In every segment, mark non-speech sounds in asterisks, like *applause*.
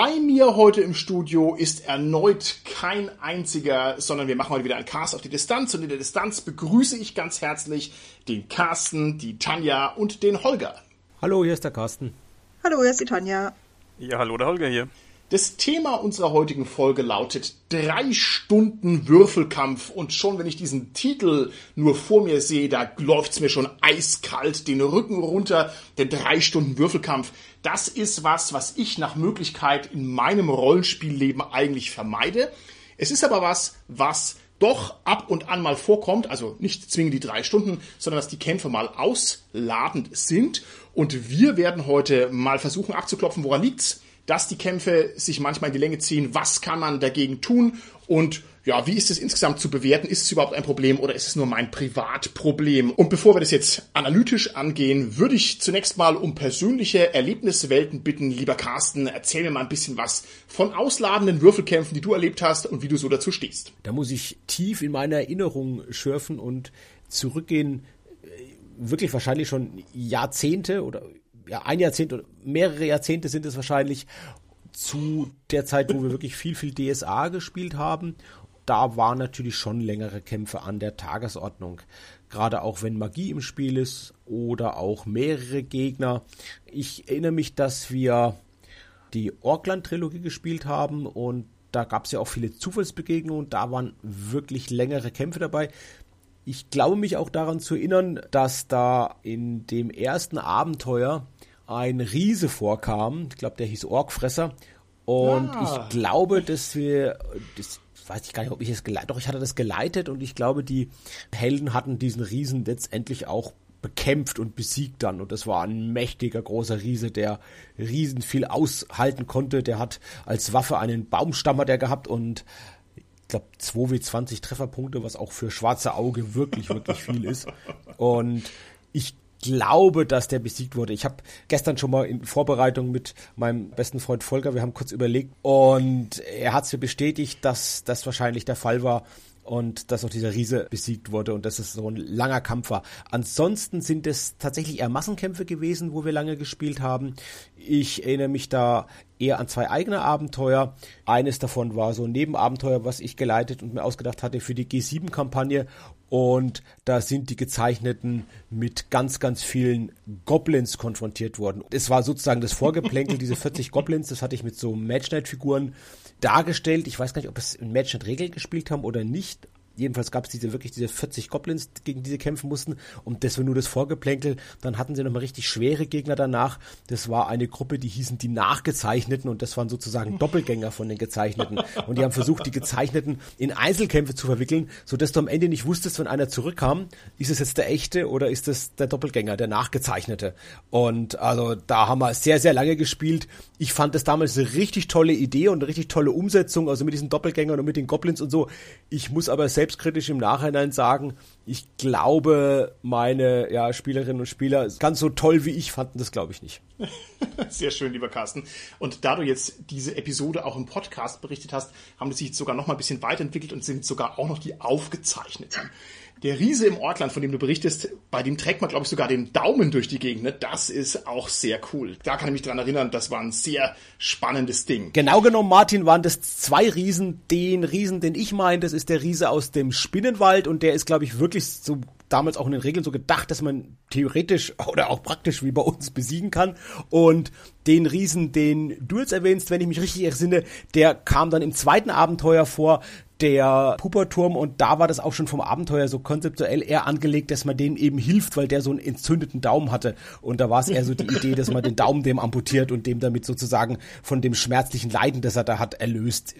Bei mir heute im Studio ist erneut kein einziger, sondern wir machen heute wieder einen Cast auf die Distanz und in der Distanz begrüße ich ganz herzlich den Carsten, die Tanja und den Holger. Hallo, hier ist der Carsten. Hallo, hier ist die Tanja. Ja, hallo, der Holger hier. Das Thema unserer heutigen Folge lautet drei Stunden Würfelkampf und schon wenn ich diesen Titel nur vor mir sehe, da läuft's mir schon eiskalt den Rücken runter. Der drei Stunden Würfelkampf, das ist was, was ich nach Möglichkeit in meinem Rollenspielleben eigentlich vermeide. Es ist aber was, was doch ab und an mal vorkommt, also nicht zwingend die drei Stunden, sondern dass die Kämpfe mal ausladend sind. Und wir werden heute mal versuchen abzuklopfen, woran liegt's dass die Kämpfe sich manchmal in die Länge ziehen. Was kann man dagegen tun? Und ja, wie ist es insgesamt zu bewerten? Ist es überhaupt ein Problem oder ist es nur mein Privatproblem? Und bevor wir das jetzt analytisch angehen, würde ich zunächst mal um persönliche Erlebniswelten bitten. Lieber Carsten, erzähl mir mal ein bisschen was von ausladenden Würfelkämpfen, die du erlebt hast und wie du so dazu stehst. Da muss ich tief in meine Erinnerung schürfen und zurückgehen, äh, wirklich wahrscheinlich schon Jahrzehnte oder ja, ein Jahrzehnt oder mehrere Jahrzehnte sind es wahrscheinlich zu der Zeit, wo wir wirklich viel, viel DSA gespielt haben. Da waren natürlich schon längere Kämpfe an der Tagesordnung. Gerade auch wenn Magie im Spiel ist oder auch mehrere Gegner. Ich erinnere mich, dass wir die Orkland-Trilogie gespielt haben und da gab es ja auch viele Zufallsbegegnungen. Da waren wirklich längere Kämpfe dabei. Ich glaube mich auch daran zu erinnern, dass da in dem ersten Abenteuer ein Riese vorkam. Ich glaube, der hieß Orkfresser. Und ah. ich glaube, dass wir, das weiß ich gar nicht, ob ich es geleitet, doch ich hatte das geleitet und ich glaube, die Helden hatten diesen Riesen letztendlich auch bekämpft und besiegt dann. Und das war ein mächtiger, großer Riese, der riesen viel aushalten konnte. Der hat als Waffe einen Baumstammer der gehabt und ich glaube 2W20 Trefferpunkte, was auch für schwarze Auge wirklich, wirklich viel ist. Und ich glaube, dass der besiegt wurde. Ich habe gestern schon mal in Vorbereitung mit meinem besten Freund Volker, wir haben kurz überlegt und er hat es mir bestätigt, dass das wahrscheinlich der Fall war und dass auch dieser Riese besiegt wurde und dass es so ein langer Kampf war. Ansonsten sind es tatsächlich eher Massenkämpfe gewesen, wo wir lange gespielt haben. Ich erinnere mich da eher an zwei eigene Abenteuer. Eines davon war so ein Nebenabenteuer, was ich geleitet und mir ausgedacht hatte für die G7-Kampagne und da sind die Gezeichneten mit ganz, ganz vielen Goblins konfrontiert worden. Es war sozusagen das Vorgeplänkel, diese *laughs* 40 Goblins, das hatte ich mit so Match Figuren dargestellt. Ich weiß gar nicht, ob es in Match Regel gespielt haben oder nicht, jedenfalls gab es diese wirklich diese 40 Goblins, gegen die sie kämpfen mussten. Und das war nur das Vorgeplänkel. Dann hatten sie nochmal richtig schwere Gegner danach. Das war eine Gruppe, die hießen die Nachgezeichneten und das waren sozusagen Doppelgänger von den Gezeichneten. Und die haben versucht, die Gezeichneten in Einzelkämpfe zu verwickeln, sodass du am Ende nicht wusstest, wenn einer zurückkam, ist es jetzt der echte oder ist es der Doppelgänger, der Nachgezeichnete. Und also da haben wir sehr, sehr lange gespielt. Ich fand das damals eine richtig tolle Idee und eine richtig tolle Umsetzung, also mit diesen Doppelgängern und mit den Goblins und so. Ich muss aber selbst selbstkritisch im Nachhinein sagen, ich glaube, meine ja, Spielerinnen und Spieler ganz so toll wie ich fanden das, glaube ich, nicht. *laughs* Sehr schön, lieber Carsten. Und da du jetzt diese Episode auch im Podcast berichtet hast, haben die sich sogar noch mal ein bisschen weiterentwickelt und sind sogar auch noch die aufgezeichneten. Der Riese im Ortland, von dem du berichtest, bei dem trägt man, glaube ich, sogar den Daumen durch die Gegend. Ne? Das ist auch sehr cool. Da kann ich mich dran erinnern, das war ein sehr spannendes Ding. Genau genommen, Martin, waren das zwei Riesen. Den Riesen, den ich meine, das ist der Riese aus dem Spinnenwald und der ist, glaube ich, wirklich so damals auch in den Regeln so gedacht, dass man theoretisch oder auch praktisch wie bei uns besiegen kann. Und den Riesen, den du jetzt erwähnst, wenn ich mich richtig entsinne, der kam dann im zweiten Abenteuer vor der Puperturm und da war das auch schon vom Abenteuer so konzeptuell eher angelegt, dass man denen eben hilft, weil der so einen entzündeten Daumen hatte. Und da war es eher so die Idee, dass man den Daumen dem amputiert und dem damit sozusagen von dem schmerzlichen Leiden, das er da hat, erlöst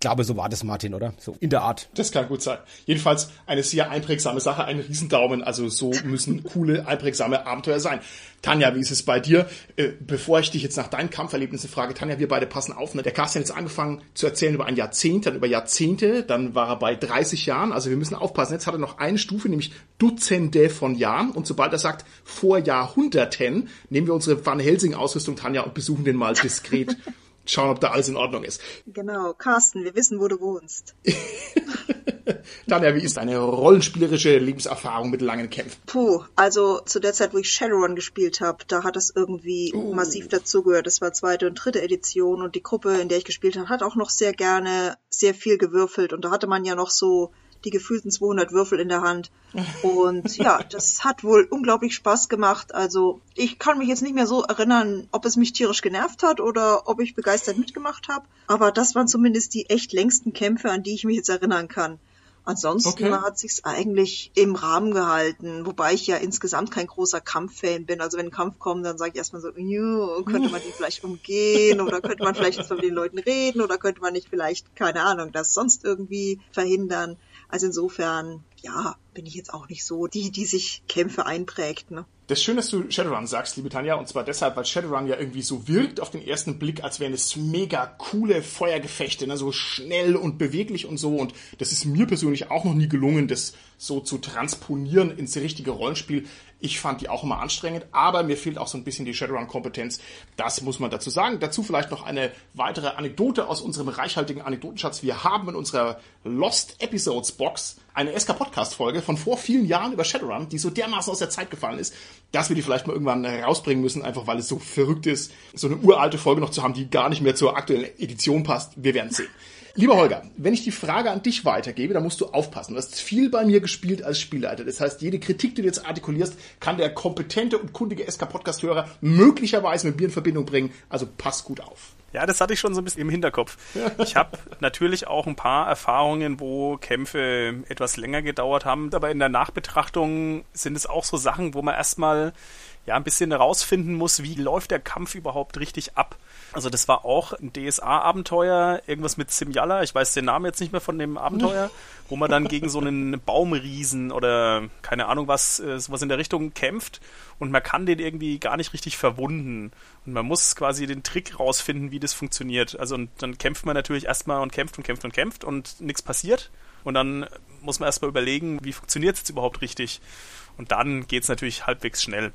glaube, so war das, Martin, oder? So in der Art. Das kann gut sein. Jedenfalls eine sehr einprägsame Sache, ein Riesendaumen. Also so müssen *laughs* coole, einprägsame Abenteuer sein. Tanja, wie ist es bei dir? Äh, bevor ich dich jetzt nach deinen Kampferlebnissen frage, Tanja, wir beide passen auf. Ne? Der Carsten hat jetzt angefangen zu erzählen über ein Jahrzehnt, dann über Jahrzehnte. Jahrzehnte, dann war er bei 30 Jahren. Also wir müssen aufpassen. Jetzt hat er noch eine Stufe, nämlich Dutzende von Jahren. Und sobald er sagt vor Jahrhunderten, nehmen wir unsere Van Helsing-Ausrüstung, Tanja, und besuchen den mal diskret. *laughs* Schauen, ob da alles in Ordnung ist. Genau, Carsten, wir wissen, wo du wohnst. *laughs* Tanja, wie ist deine rollenspielerische Lebenserfahrung mit langen Kämpfen? Puh, also zu der Zeit, wo ich Shadowrun gespielt habe, da hat das irgendwie uh. massiv dazugehört. Das war zweite und dritte Edition und die Gruppe, in der ich gespielt habe, hat auch noch sehr gerne sehr viel gewürfelt und da hatte man ja noch so die gefühlten 200 Würfel in der Hand. *laughs* Und ja, das hat wohl unglaublich Spaß gemacht. Also ich kann mich jetzt nicht mehr so erinnern, ob es mich tierisch genervt hat oder ob ich begeistert mitgemacht habe. Aber das waren zumindest die echt längsten Kämpfe, an die ich mich jetzt erinnern kann. Ansonsten okay. hat sich's eigentlich im Rahmen gehalten, wobei ich ja insgesamt kein großer Kampffan bin. Also wenn ein Kampf kommt, dann sage ich erstmal so, könnte man den vielleicht umgehen oder könnte man vielleicht mit den Leuten reden oder könnte man nicht vielleicht, keine Ahnung, das sonst irgendwie verhindern. Also insofern, ja, bin ich jetzt auch nicht so die, die sich Kämpfe einprägt. Ne? Das ist schön, dass du Shadowrun sagst, liebe Tanja, und zwar deshalb, weil Shadowrun ja irgendwie so wirkt auf den ersten Blick, als wären es mega coole Feuergefechte, ne? so schnell und beweglich und so. Und das ist mir persönlich auch noch nie gelungen, das so zu transponieren ins richtige Rollenspiel. Ich fand die auch immer anstrengend, aber mir fehlt auch so ein bisschen die Shadowrun-Kompetenz. Das muss man dazu sagen. Dazu vielleicht noch eine weitere Anekdote aus unserem reichhaltigen Anekdotenschatz. Wir haben in unserer Lost Episodes Box eine SK-Podcast-Folge von vor vielen Jahren über Shadowrun, die so dermaßen aus der Zeit gefallen ist, dass wir die vielleicht mal irgendwann rausbringen müssen, einfach weil es so verrückt ist, so eine uralte Folge noch zu haben, die gar nicht mehr zur aktuellen Edition passt. Wir werden sehen. Lieber Holger, wenn ich die Frage an dich weitergebe, dann musst du aufpassen. Du hast viel bei mir gespielt als Spielleiter. Das heißt, jede Kritik, die du jetzt artikulierst, kann der kompetente und kundige SK-Podcast-Hörer möglicherweise mit mir in Verbindung bringen. Also pass gut auf. Ja, das hatte ich schon so ein bisschen im Hinterkopf. Ich habe natürlich auch ein paar Erfahrungen, wo Kämpfe etwas länger gedauert haben, aber in der Nachbetrachtung sind es auch so Sachen, wo man erstmal ja ein bisschen herausfinden muss, wie läuft der Kampf überhaupt richtig ab. Also das war auch ein DSA-Abenteuer, irgendwas mit Simjala, ich weiß den Namen jetzt nicht mehr von dem Abenteuer, *laughs* wo man dann gegen so einen Baumriesen oder keine Ahnung was, äh, sowas in der Richtung kämpft und man kann den irgendwie gar nicht richtig verwunden. Und man muss quasi den Trick rausfinden, wie das funktioniert. Also und dann kämpft man natürlich erstmal und kämpft und kämpft und kämpft und nichts passiert. Und dann muss man erstmal überlegen, wie funktioniert es jetzt überhaupt richtig. Und dann geht es natürlich halbwegs schnell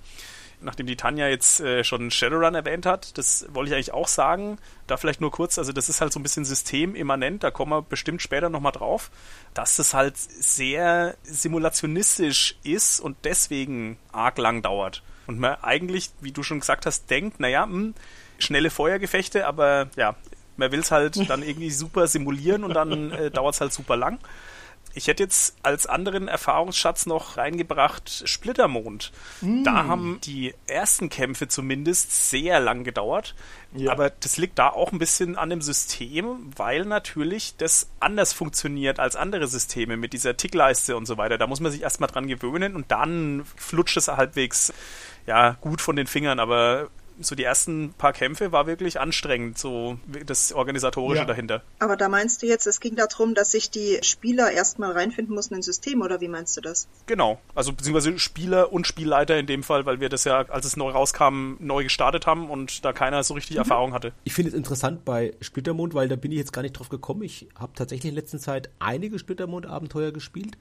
nachdem die Tanja jetzt äh, schon Shadowrun erwähnt hat, das wollte ich eigentlich auch sagen. Da vielleicht nur kurz, also das ist halt so ein bisschen systemimmanent, da kommen wir bestimmt später nochmal drauf, dass das halt sehr simulationistisch ist und deswegen arg lang dauert. Und man eigentlich, wie du schon gesagt hast, denkt, naja, mh, hm, schnelle Feuergefechte, aber ja, man will es halt *laughs* dann irgendwie super simulieren und dann äh, dauert es halt super lang. Ich hätte jetzt als anderen Erfahrungsschatz noch reingebracht Splittermond. Mm. Da haben die ersten Kämpfe zumindest sehr lang gedauert. Ja. Aber das liegt da auch ein bisschen an dem System, weil natürlich das anders funktioniert als andere Systeme mit dieser Tickleiste und so weiter. Da muss man sich erstmal dran gewöhnen und dann flutscht es halbwegs ja, gut von den Fingern. Aber so die ersten paar Kämpfe war wirklich anstrengend, so das Organisatorische ja. dahinter. Aber da meinst du jetzt, es ging darum, dass sich die Spieler erstmal reinfinden mussten ins System, oder wie meinst du das? Genau, also beziehungsweise Spieler und Spielleiter in dem Fall, weil wir das ja, als es neu rauskam, neu gestartet haben und da keiner so richtig mhm. Erfahrung hatte. Ich finde es interessant bei Splittermond, weil da bin ich jetzt gar nicht drauf gekommen. Ich habe tatsächlich in letzter Zeit einige Splittermond-Abenteuer gespielt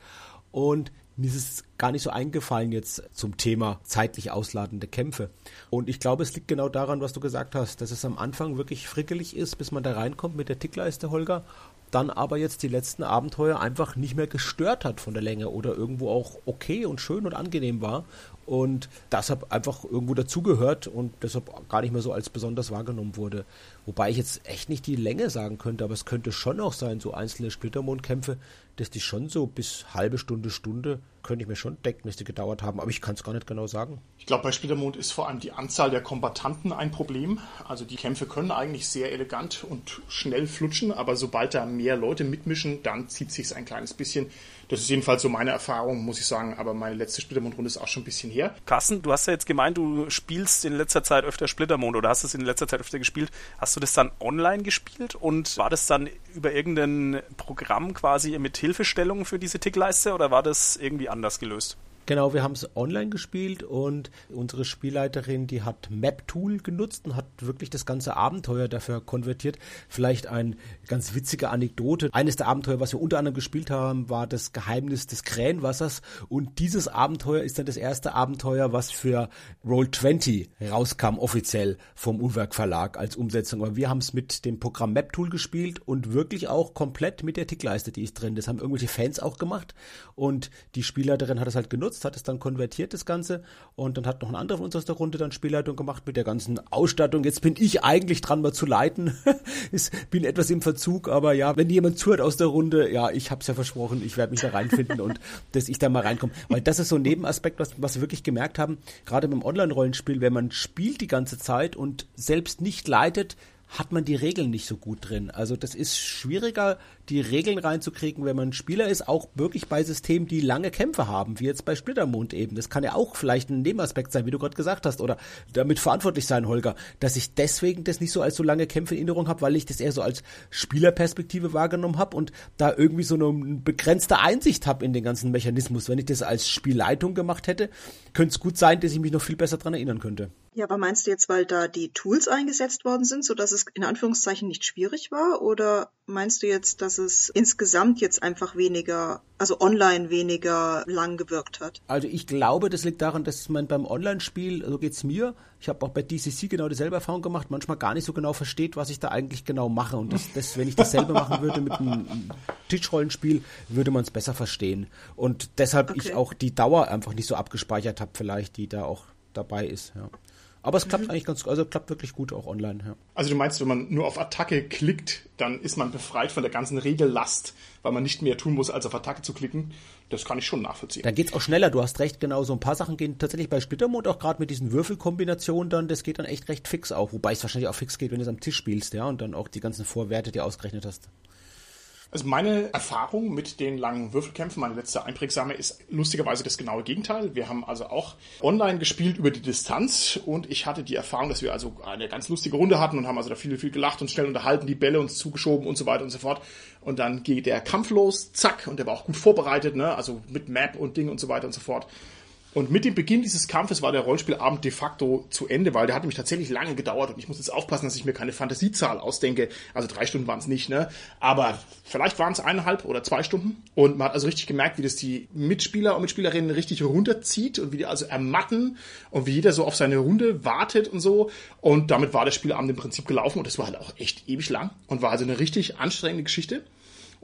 und mir ist es gar nicht so eingefallen jetzt zum Thema zeitlich ausladende Kämpfe. Und ich glaube, es liegt genau daran, was du gesagt hast, dass es am Anfang wirklich frickelig ist, bis man da reinkommt mit der Tickleiste, Holger. Dann aber jetzt die letzten Abenteuer einfach nicht mehr gestört hat von der Länge oder irgendwo auch okay und schön und angenehm war und deshalb einfach irgendwo dazugehört und deshalb gar nicht mehr so als besonders wahrgenommen wurde. Wobei ich jetzt echt nicht die Länge sagen könnte, aber es könnte schon auch sein, so einzelne Splittermondkämpfe, dass die schon so bis halbe Stunde, Stunde, könnte ich mir schon denken, dass die gedauert haben, aber ich kann es gar nicht genau sagen. Ich glaube, bei Splittermond ist vor allem die Anzahl der Kombatanten ein Problem. Also die Kämpfe können eigentlich sehr elegant und schnell flutschen, aber sobald da mehr Leute mitmischen, dann zieht sich ein kleines bisschen. Das ist jedenfalls so meine Erfahrung, muss ich sagen. Aber meine letzte Splittermond-Runde ist auch schon ein bisschen her. Carsten, du hast ja jetzt gemeint, du spielst in letzter Zeit öfter Splittermond oder hast es in letzter Zeit öfter gespielt. Hast du das dann online gespielt und war das dann über irgendein Programm quasi mit Hilfestellung für diese Tickleiste oder war das irgendwie anders gelöst? Genau, wir haben es online gespielt und unsere Spielleiterin, die hat Map-Tool genutzt und hat wirklich das ganze Abenteuer dafür konvertiert. Vielleicht eine ganz witzige Anekdote. Eines der Abenteuer, was wir unter anderem gespielt haben, war das Geheimnis des Krähenwassers und dieses Abenteuer ist dann das erste Abenteuer, was für Roll20 rauskam, offiziell vom Unwerk Verlag als Umsetzung. Aber wir haben es mit dem Programm Map-Tool gespielt und wirklich auch komplett mit der Tickleiste, die ist drin. Das haben irgendwelche Fans auch gemacht und die Spielleiterin hat es halt genutzt genutzt, hat es dann konvertiert, das Ganze. Und dann hat noch ein anderer von uns aus der Runde dann Spielleitung gemacht mit der ganzen Ausstattung. Jetzt bin ich eigentlich dran, mal zu leiten. *laughs* ich bin etwas im Verzug, aber ja, wenn jemand zuhört aus der Runde, ja, ich hab's ja versprochen, ich werde mich da reinfinden und *laughs* dass ich da mal reinkomme. Weil das ist so ein Nebenaspekt, was, was wir wirklich gemerkt haben, gerade beim Online-Rollenspiel, wenn man spielt die ganze Zeit und selbst nicht leitet, hat man die Regeln nicht so gut drin. Also das ist schwieriger, die Regeln reinzukriegen, wenn man Spieler ist, auch wirklich bei Systemen, die lange Kämpfe haben, wie jetzt bei Splittermond eben. Das kann ja auch vielleicht ein Nebenaspekt sein, wie du gerade gesagt hast, oder damit verantwortlich sein, Holger, dass ich deswegen das nicht so als so lange Kämpfe in Erinnerung habe, weil ich das eher so als Spielerperspektive wahrgenommen habe und da irgendwie so eine begrenzte Einsicht habe in den ganzen Mechanismus. Wenn ich das als Spielleitung gemacht hätte, könnte es gut sein, dass ich mich noch viel besser dran erinnern könnte. Ja, aber meinst du jetzt, weil da die Tools eingesetzt worden sind, so dass es in Anführungszeichen nicht schwierig war? Oder meinst du jetzt, dass es insgesamt jetzt einfach weniger, also online weniger lang gewirkt hat? Also ich glaube, das liegt daran, dass man beim Online-Spiel, so also geht's mir, ich habe auch bei DCC genau dieselbe Erfahrung gemacht, manchmal gar nicht so genau versteht, was ich da eigentlich genau mache. Und das, das wenn ich dasselbe *laughs* machen würde mit einem Tischrollenspiel, würde man es besser verstehen. Und deshalb okay. ich auch die Dauer einfach nicht so abgespeichert habe, vielleicht, die da auch dabei ist. Ja. Aber es klappt mhm. eigentlich ganz, also klappt wirklich gut auch online. Ja. Also du meinst, wenn man nur auf Attacke klickt, dann ist man befreit von der ganzen Regellast, weil man nicht mehr tun muss, als auf Attacke zu klicken. Das kann ich schon nachvollziehen. Dann geht's auch schneller. Du hast recht, genau. So ein paar Sachen gehen tatsächlich bei Splittermond auch gerade mit diesen Würfelkombinationen dann. Das geht dann echt recht fix auch. Wobei es wahrscheinlich auch fix geht, wenn du es am Tisch spielst, ja, und dann auch die ganzen Vorwerte dir ausgerechnet hast. Also meine Erfahrung mit den langen Würfelkämpfen, meine letzte einprägsame, ist lustigerweise das genaue Gegenteil. Wir haben also auch online gespielt über die Distanz und ich hatte die Erfahrung, dass wir also eine ganz lustige Runde hatten und haben also da viel, viel gelacht und schnell unterhalten, die Bälle uns zugeschoben und so weiter und so fort. Und dann geht der Kampf los, zack, und der war auch gut vorbereitet, ne? also mit Map und Ding und so weiter und so fort. Und mit dem Beginn dieses Kampfes war der Rollenspielabend de facto zu Ende, weil der hat nämlich tatsächlich lange gedauert und ich muss jetzt aufpassen, dass ich mir keine Fantasiezahl ausdenke. Also drei Stunden waren es nicht, ne? Aber vielleicht waren es eineinhalb oder zwei Stunden. Und man hat also richtig gemerkt, wie das die Mitspieler und Mitspielerinnen richtig runterzieht und wie die also ermatten und wie jeder so auf seine Runde wartet und so. Und damit war der Spielabend im Prinzip gelaufen und das war halt auch echt ewig lang und war also eine richtig anstrengende Geschichte.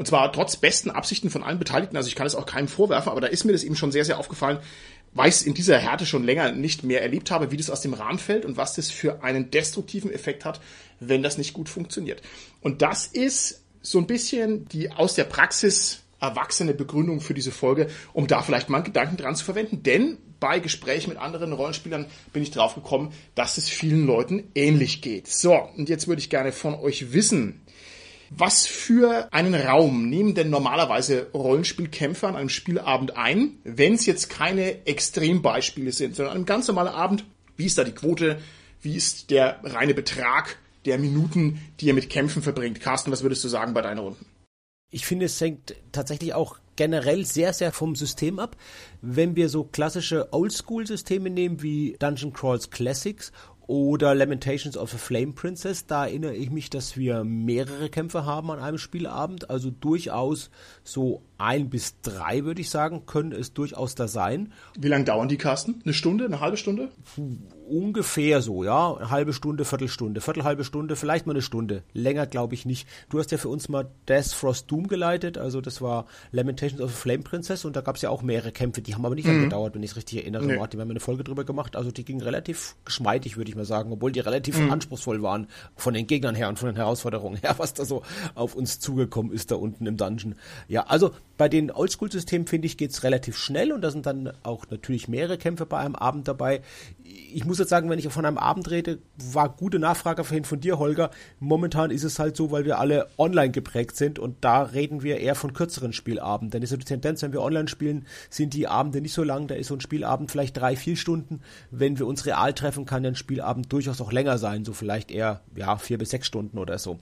Und zwar trotz besten Absichten von allen Beteiligten. Also ich kann es auch keinem vorwerfen, aber da ist mir das eben schon sehr, sehr aufgefallen, es in dieser Härte schon länger nicht mehr erlebt habe, wie das aus dem Rahmen fällt und was das für einen destruktiven Effekt hat, wenn das nicht gut funktioniert. Und das ist so ein bisschen die aus der Praxis erwachsene Begründung für diese Folge, um da vielleicht mal einen Gedanken dran zu verwenden. Denn bei Gesprächen mit anderen Rollenspielern bin ich drauf gekommen, dass es vielen Leuten ähnlich geht. So, und jetzt würde ich gerne von euch wissen, was für einen Raum nehmen denn normalerweise Rollenspielkämpfer an einem Spielabend ein, wenn es jetzt keine Extrembeispiele sind, sondern ein ganz normaler Abend? Wie ist da die Quote? Wie ist der reine Betrag der Minuten, die ihr mit Kämpfen verbringt? Carsten, was würdest du sagen bei deinen Runden? Ich finde, es hängt tatsächlich auch generell sehr, sehr vom System ab. Wenn wir so klassische Oldschool-Systeme nehmen wie Dungeon Crawls Classics oder Lamentations of a Flame Princess. Da erinnere ich mich, dass wir mehrere Kämpfe haben an einem Spielabend. Also durchaus so ein bis drei, würde ich sagen, können es durchaus da sein. Wie lange dauern die Kasten? Eine Stunde, eine halbe Stunde? Ungefähr so, ja. Eine halbe Stunde, Viertelstunde, Viertelhalbe Stunde, vielleicht mal eine Stunde. Länger glaube ich nicht. Du hast ja für uns mal Death Frost Doom geleitet, also das war Lamentations of a Flame Princess und da gab es ja auch mehrere Kämpfe, die haben aber nicht mhm. gedauert, wenn ich es richtig erinnere. Nee. Martin, wir haben eine Folge drüber gemacht, also die gingen relativ geschmeidig, würde ich mal sagen, obwohl die relativ mhm. anspruchsvoll waren von den Gegnern her und von den Herausforderungen her, was da so auf uns zugekommen ist da unten im Dungeon. Ja, also bei den Oldschool-Systemen, finde ich, geht es relativ schnell und da sind dann auch natürlich mehrere Kämpfe bei einem Abend dabei. Ich muss jetzt sagen, wenn ich von einem Abend rede, war gute Nachfrage vorhin von dir, Holger. Momentan ist es halt so, weil wir alle online geprägt sind und da reden wir eher von kürzeren Spielabenden. Denn ist so die Tendenz, wenn wir online spielen, sind die Abende nicht so lang. Da ist so ein Spielabend vielleicht drei, vier Stunden. Wenn wir uns real treffen, kann ein Spielabend durchaus auch länger sein, so vielleicht eher ja vier bis sechs Stunden oder so.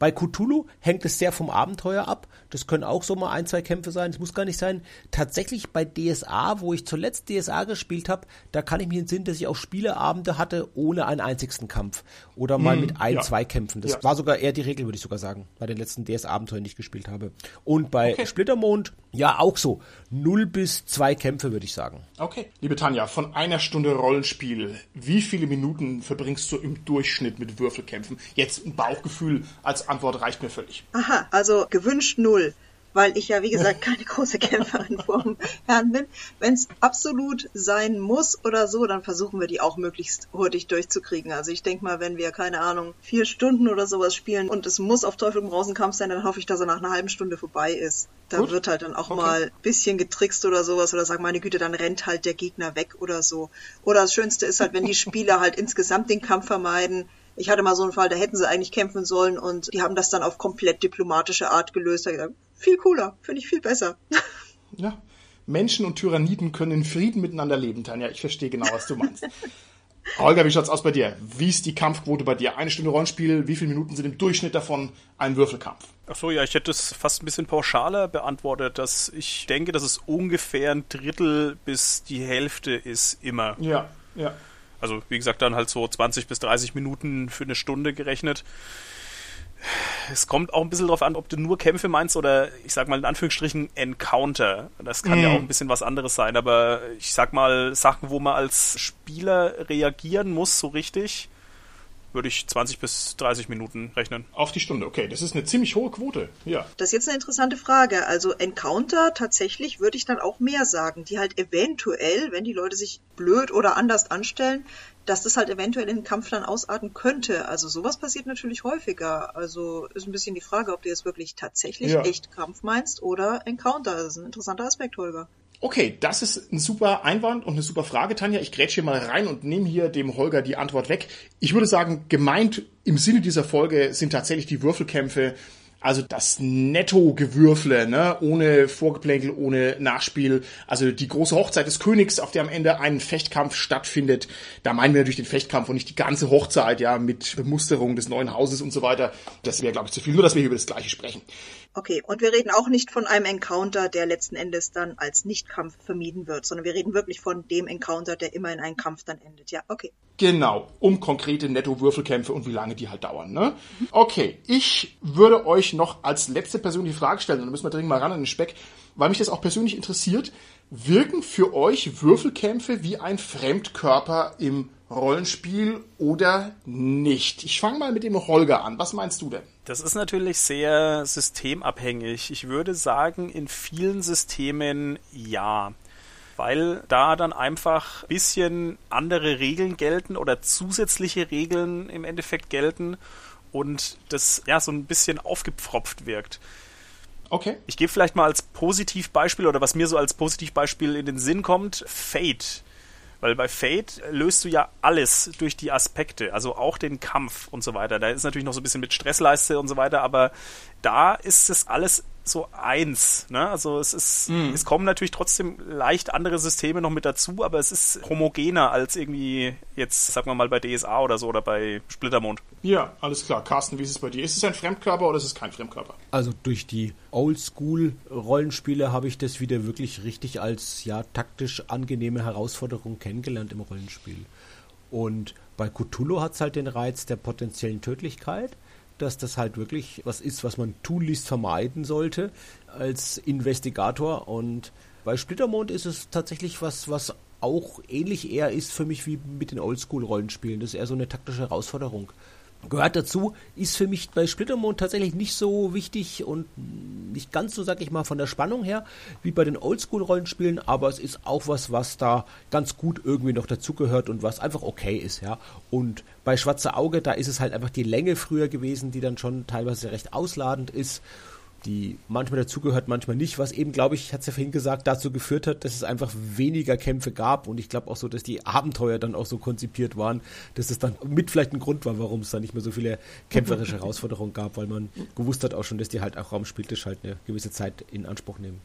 Bei Cthulhu hängt es sehr vom Abenteuer ab. Das können auch so mal ein, zwei Kämpfe sein. Es muss gar nicht sein. Tatsächlich bei DSA, wo ich zuletzt DSA gespielt habe, da kann ich mich entsinnen, dass ich auch Spieleabende hatte ohne einen einzigsten Kampf. Oder mal hm, mit ein, ja. zwei Kämpfen. Das ja. war sogar eher die Regel, würde ich sogar sagen, bei den letzten DSA-Abenteuern, die ich gespielt habe. Und bei okay. Splittermond, ja, auch so. Null bis zwei Kämpfe, würde ich sagen. Okay. Liebe Tanja, von einer Stunde Rollenspiel, wie viele Minuten verbringst du im Durchschnitt mit Würfelkämpfen? Jetzt ein Bauchgefühl als Antwort reicht mir völlig. Aha, also gewünscht null weil ich ja, wie gesagt, *laughs* keine große Kämpferin vom Herrn bin. Wenn es absolut sein muss oder so, dann versuchen wir die auch möglichst hurtig durchzukriegen. Also ich denke mal, wenn wir, keine Ahnung, vier Stunden oder sowas spielen und es muss auf Teufel komm raus ein Kampf sein, dann hoffe ich, dass er nach einer halben Stunde vorbei ist. Da Gut. wird halt dann auch okay. mal bisschen getrickst oder sowas oder sagen, meine Güte, dann rennt halt der Gegner weg oder so. Oder das Schönste ist halt, wenn die Spieler halt insgesamt den Kampf vermeiden, ich hatte mal so einen Fall, da hätten sie eigentlich kämpfen sollen und die haben das dann auf komplett diplomatische Art gelöst. Da gesagt, viel cooler, finde ich viel besser. Ja, Menschen und Tyranniden können in Frieden miteinander leben, Tanja. Ich verstehe genau, was du meinst. *laughs* Holger, wie schaut's aus bei dir? Wie ist die Kampfquote bei dir? Eine Stunde Rollenspiel, wie viele Minuten sind im Durchschnitt davon ein Würfelkampf? Ach so, ja, ich hätte es fast ein bisschen pauschaler beantwortet, dass ich denke, dass es ungefähr ein Drittel bis die Hälfte ist immer. Ja, ja. Also, wie gesagt, dann halt so 20 bis 30 Minuten für eine Stunde gerechnet es kommt auch ein bisschen darauf an, ob du nur Kämpfe meinst oder ich sag mal in Anführungsstrichen Encounter. Das kann mm. ja mhm. auch ein bisschen was anderes sein, aber ich sag mal Sachen, wo man als Spieler reagieren muss, so richtig, würde ich 20 bis 30 Minuten rechnen. Auf die Stunde, okay. Das ist eine ziemlich hohe Quote, ja. Das ist jetzt eine interessante Frage. Also Encounter tatsächlich würde ich dann auch mehr sagen, die halt eventuell, wenn die Leute sich blöd oder anders anstellen, dass das halt eventuell in den Kampf dann ausarten könnte. Also sowas passiert natürlich häufiger. Also ist ein bisschen die Frage, ob du jetzt wirklich tatsächlich ja. echt Kampf meinst oder Encounter. Das ist ein interessanter Aspekt, Holger. Okay, das ist ein super Einwand und eine super Frage, Tanja. Ich grätsche hier mal rein und nehme hier dem Holger die Antwort weg. Ich würde sagen, gemeint im Sinne dieser Folge sind tatsächlich die Würfelkämpfe also das Netto-Gewürfle, ne? ohne Vorgeplänkel, ohne Nachspiel. Also die große Hochzeit des Königs, auf der am Ende ein Fechtkampf stattfindet. Da meinen wir natürlich den Fechtkampf und nicht die ganze Hochzeit, ja, mit Bemusterung des neuen Hauses und so weiter. Das wäre, glaube ich, zu viel. Nur, dass wir hier über das Gleiche sprechen. Okay, und wir reden auch nicht von einem Encounter, der letzten Endes dann als Nichtkampf vermieden wird, sondern wir reden wirklich von dem Encounter, der immer in einem Kampf dann endet. Ja, okay. Genau, um konkrete Netto-Würfelkämpfe und wie lange die halt dauern. Ne? Okay, ich würde euch noch als letzte persönliche Frage stellen, und dann müssen wir dringend mal ran an den Speck, weil mich das auch persönlich interessiert. Wirken für euch Würfelkämpfe wie ein Fremdkörper im Rollenspiel oder nicht? Ich fange mal mit dem Holger an. Was meinst du denn? Das ist natürlich sehr systemabhängig. Ich würde sagen, in vielen Systemen ja. Weil da dann einfach ein bisschen andere Regeln gelten oder zusätzliche Regeln im Endeffekt gelten und das ja so ein bisschen aufgepfropft wirkt. Okay. Ich gebe vielleicht mal als Positivbeispiel oder was mir so als Positivbeispiel in den Sinn kommt, Fate weil bei Fate löst du ja alles durch die Aspekte, also auch den Kampf und so weiter. Da ist natürlich noch so ein bisschen mit Stressleiste und so weiter, aber da ist es alles so eins. Ne? Also es ist, mhm. es kommen natürlich trotzdem leicht andere Systeme noch mit dazu, aber es ist homogener als irgendwie jetzt, sagen wir mal, bei DSA oder so oder bei Splittermond. Ja, alles klar. Carsten, wie ist es bei dir? Ist es ein Fremdkörper oder ist es kein Fremdkörper? Also durch die Oldschool-Rollenspiele habe ich das wieder wirklich richtig als ja taktisch angenehme Herausforderung kennengelernt im Rollenspiel. Und bei Cthulhu hat es halt den Reiz der potenziellen Tödlichkeit dass das halt wirklich was ist, was man tunlichst vermeiden sollte als Investigator. Und bei Splittermond ist es tatsächlich was, was auch ähnlich eher ist für mich wie mit den Oldschool-Rollenspielen. Das ist eher so eine taktische Herausforderung gehört dazu, ist für mich bei Splittermond tatsächlich nicht so wichtig und nicht ganz so, sag ich mal, von der Spannung her wie bei den Oldschool-Rollenspielen, aber es ist auch was, was da ganz gut irgendwie noch dazugehört und was einfach okay ist, ja. Und bei Schwarze Auge, da ist es halt einfach die Länge früher gewesen, die dann schon teilweise recht ausladend ist die manchmal dazugehört, manchmal nicht, was eben, glaube ich, hat es ja vorhin gesagt, dazu geführt hat, dass es einfach weniger Kämpfe gab und ich glaube auch so, dass die Abenteuer dann auch so konzipiert waren, dass es dann mit vielleicht ein Grund war, warum es da nicht mehr so viele kämpferische *laughs* Herausforderungen gab, weil man gewusst hat auch schon, dass die halt auch Raumspieltisch halt eine gewisse Zeit in Anspruch nehmen.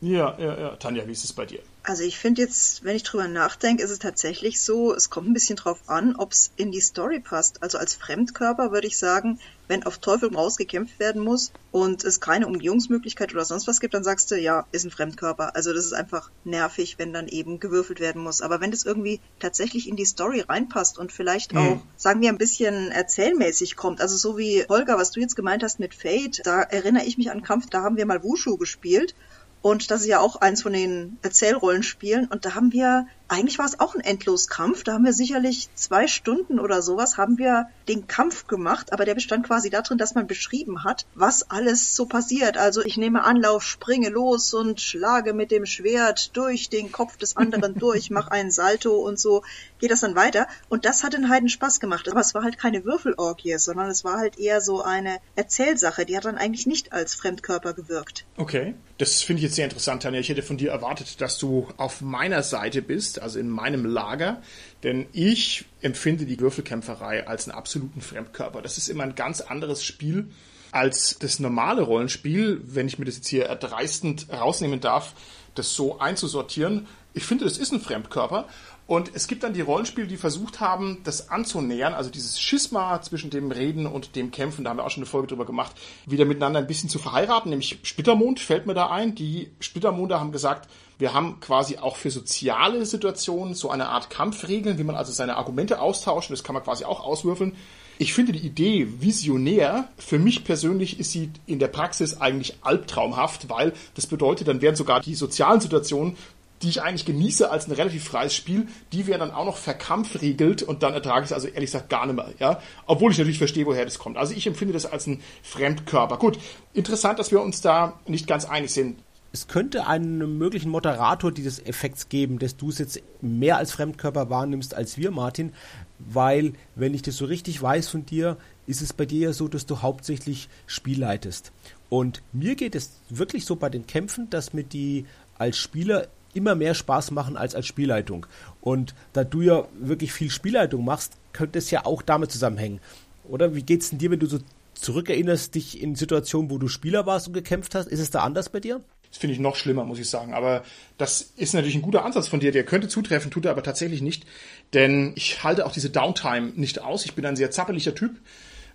Ja, ja, ja. Tanja, wie ist es bei dir? Also ich finde jetzt, wenn ich drüber nachdenke, ist es tatsächlich so, es kommt ein bisschen drauf an, ob es in die Story passt. Also als Fremdkörper würde ich sagen, wenn auf Teufel raus gekämpft werden muss und es keine Umgehungsmöglichkeit oder sonst was gibt, dann sagst du, ja, ist ein Fremdkörper. Also das ist einfach nervig, wenn dann eben gewürfelt werden muss. Aber wenn das irgendwie tatsächlich in die Story reinpasst und vielleicht mhm. auch, sagen wir, ein bisschen erzählmäßig kommt, also so wie Holger, was du jetzt gemeint hast mit Fate, da erinnere ich mich an Kampf, da haben wir mal Wushu gespielt und das ist ja auch eins von den Erzählrollenspielen. Und da haben wir eigentlich war es auch ein Endloskampf. Da haben wir sicherlich zwei Stunden oder sowas haben wir den Kampf gemacht, aber der bestand quasi darin, dass man beschrieben hat, was alles so passiert. Also ich nehme Anlauf, springe los und schlage mit dem Schwert durch den Kopf des anderen *laughs* durch, mache einen Salto und so geht das dann weiter. Und das hat den Heiden Spaß gemacht. Aber es war halt keine Würfelorgie, sondern es war halt eher so eine Erzählsache. Die hat dann eigentlich nicht als Fremdkörper gewirkt. Okay. Das finde ich jetzt sehr interessant, Tanja. Ich hätte von dir erwartet, dass du auf meiner Seite bist also in meinem Lager, denn ich empfinde die Würfelkämpferei als einen absoluten Fremdkörper. Das ist immer ein ganz anderes Spiel als das normale Rollenspiel, wenn ich mir das jetzt hier erdreistend rausnehmen darf, das so einzusortieren. Ich finde, das ist ein Fremdkörper und es gibt dann die Rollenspiele, die versucht haben, das anzunähern, also dieses Schisma zwischen dem Reden und dem Kämpfen, da haben wir auch schon eine Folge drüber gemacht, wieder miteinander ein bisschen zu verheiraten, nämlich Splittermond fällt mir da ein. Die Splittermonde haben gesagt, wir haben quasi auch für soziale Situationen so eine Art Kampfregeln, wie man also seine Argumente austauscht, das kann man quasi auch auswürfeln. Ich finde die Idee visionär. Für mich persönlich ist sie in der Praxis eigentlich albtraumhaft, weil das bedeutet, dann werden sogar die sozialen Situationen die ich eigentlich genieße als ein relativ freies Spiel, die werden dann auch noch verkampfriegelt und dann ertrage ich es also ehrlich gesagt gar nicht mehr, ja. Obwohl ich natürlich verstehe, woher das kommt. Also ich empfinde das als ein Fremdkörper. Gut, interessant, dass wir uns da nicht ganz einig sind. Es könnte einen möglichen Moderator dieses Effekts geben, dass du es jetzt mehr als Fremdkörper wahrnimmst als wir, Martin, weil, wenn ich das so richtig weiß von dir, ist es bei dir ja so, dass du hauptsächlich Spiel leitest. Und mir geht es wirklich so bei den Kämpfen, dass mir die als Spieler immer mehr Spaß machen als als Spielleitung. Und da du ja wirklich viel Spielleitung machst, könnte es ja auch damit zusammenhängen. Oder wie geht es denn dir, wenn du so zurückerinnerst, dich in Situationen, wo du Spieler warst und gekämpft hast? Ist es da anders bei dir? Das finde ich noch schlimmer, muss ich sagen. Aber das ist natürlich ein guter Ansatz von dir. Der könnte zutreffen, tut er aber tatsächlich nicht. Denn ich halte auch diese Downtime nicht aus. Ich bin ein sehr zappeliger Typ.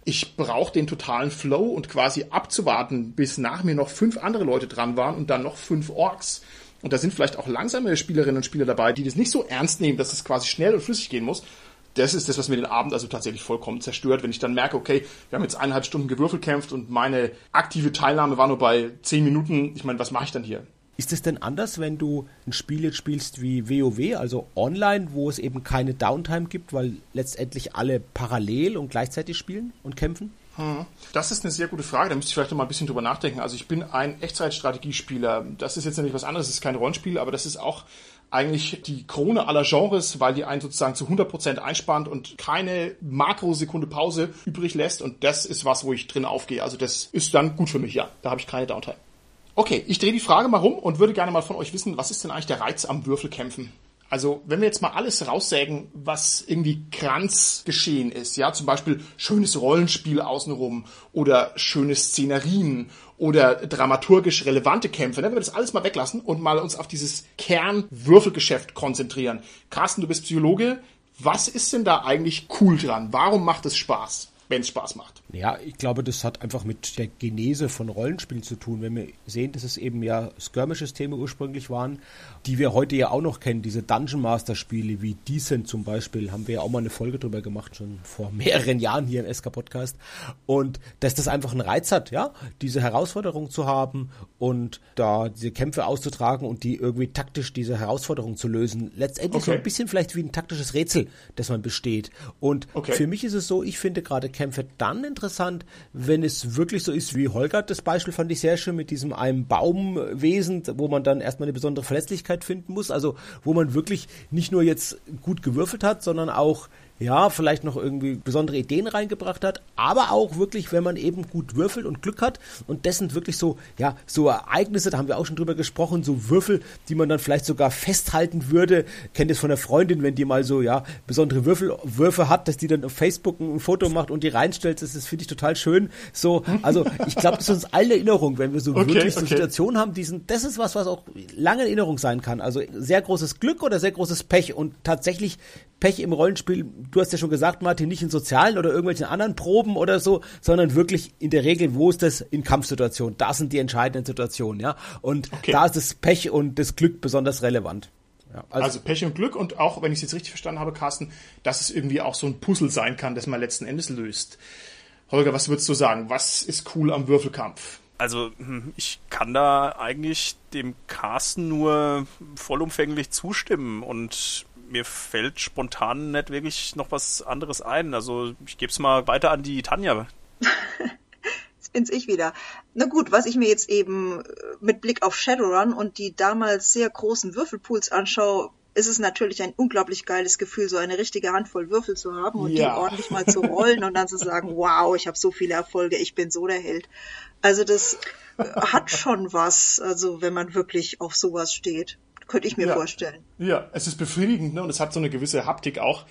Ich brauche den totalen Flow und quasi abzuwarten, bis nach mir noch fünf andere Leute dran waren und dann noch fünf Orks. Und da sind vielleicht auch langsame Spielerinnen und Spieler dabei, die das nicht so ernst nehmen, dass es quasi schnell und flüssig gehen muss. Das ist das, was mir den Abend also tatsächlich vollkommen zerstört, wenn ich dann merke, okay, wir haben jetzt eineinhalb Stunden Gewürfel kämpft und meine aktive Teilnahme war nur bei zehn Minuten. Ich meine, was mache ich dann hier? Ist es denn anders, wenn du ein Spiel jetzt spielst wie WoW, also online, wo es eben keine Downtime gibt, weil letztendlich alle parallel und gleichzeitig spielen und kämpfen? Hm. Das ist eine sehr gute Frage, da müsste ich vielleicht noch mal ein bisschen drüber nachdenken. Also ich bin ein Echtzeitstrategiespieler. Das ist jetzt natürlich was anderes, das ist kein Rollenspiel, aber das ist auch eigentlich die Krone aller Genres, weil die einen sozusagen zu 100% einspannt und keine Makrosekunde Pause übrig lässt. Und das ist was, wo ich drin aufgehe. Also das ist dann gut für mich, ja. Da habe ich keine Downtime. Okay, ich drehe die Frage mal rum und würde gerne mal von euch wissen, was ist denn eigentlich der Reiz am Würfelkämpfen? Also, wenn wir jetzt mal alles raussägen, was irgendwie Kranz geschehen ist, ja, zum Beispiel schönes Rollenspiel außenrum oder schöne Szenerien oder dramaturgisch relevante Kämpfe, ne, wenn wir das alles mal weglassen und mal uns auf dieses Kernwürfelgeschäft konzentrieren. Carsten, du bist Psychologe. Was ist denn da eigentlich cool dran? Warum macht es Spaß? wenn es Spaß macht. Ja, ich glaube, das hat einfach mit der Genese von Rollenspielen zu tun. Wenn wir sehen, dass es eben ja Skirmish-Systeme ursprünglich waren, die wir heute ja auch noch kennen, diese Dungeon Master-Spiele wie Decent zum Beispiel, haben wir ja auch mal eine Folge drüber gemacht, schon vor *laughs* mehreren Jahren hier im SK-Podcast. Und dass das einfach einen Reiz hat, ja, diese Herausforderung zu haben und da diese Kämpfe auszutragen und die irgendwie taktisch diese Herausforderung zu lösen. Letztendlich okay. so ein bisschen vielleicht wie ein taktisches Rätsel, das man besteht. Und okay. für mich ist es so, ich finde gerade Kämpfe dann interessant, wenn es wirklich so ist wie Holger. Das Beispiel fand ich sehr schön mit diesem einem Baumwesen, wo man dann erstmal eine besondere Verletzlichkeit finden muss. Also wo man wirklich nicht nur jetzt gut gewürfelt hat, sondern auch ja, vielleicht noch irgendwie besondere Ideen reingebracht hat, aber auch wirklich, wenn man eben gut würfelt und Glück hat und das sind wirklich so, ja, so Ereignisse, da haben wir auch schon drüber gesprochen, so Würfel, die man dann vielleicht sogar festhalten würde. Kennt es von der Freundin, wenn die mal so, ja, besondere Würfel, Würfe hat, dass die dann auf Facebook ein Foto macht und die reinstellt, das ist, finde ich total schön. So, also, ich glaube, das ist uns alle Erinnerung, wenn wir so *laughs* okay, wirklich so okay. Situationen haben, diesen, das ist was, was auch lange in Erinnerung sein kann. Also, sehr großes Glück oder sehr großes Pech und tatsächlich Pech im Rollenspiel, du hast ja schon gesagt, Martin, nicht in sozialen oder irgendwelchen anderen Proben oder so, sondern wirklich in der Regel, wo ist das in Kampfsituationen? Da sind die entscheidenden Situationen, ja. Und okay. da ist das Pech und das Glück besonders relevant. Ja, also, also, Pech und Glück und auch, wenn ich es jetzt richtig verstanden habe, Carsten, dass es irgendwie auch so ein Puzzle sein kann, das man letzten Endes löst. Holger, was würdest du sagen? Was ist cool am Würfelkampf? Also hm, ich kann da eigentlich dem Carsten nur vollumfänglich zustimmen und mir fällt spontan nicht wirklich noch was anderes ein. Also ich gebe es mal weiter an die Tanja. *laughs* jetzt bin's ich wieder. Na gut, was ich mir jetzt eben äh, mit Blick auf Shadowrun und die damals sehr großen Würfelpools anschaue, ist es natürlich ein unglaublich geiles Gefühl, so eine richtige Handvoll Würfel zu haben und ja. die ordentlich mal zu rollen und dann zu sagen, *laughs* wow, ich habe so viele Erfolge, ich bin so der Held. Also das äh, hat schon was, also wenn man wirklich auf sowas steht könnte ich mir ja. vorstellen. Ja, es ist befriedigend ne? und es hat so eine gewisse Haptik auch.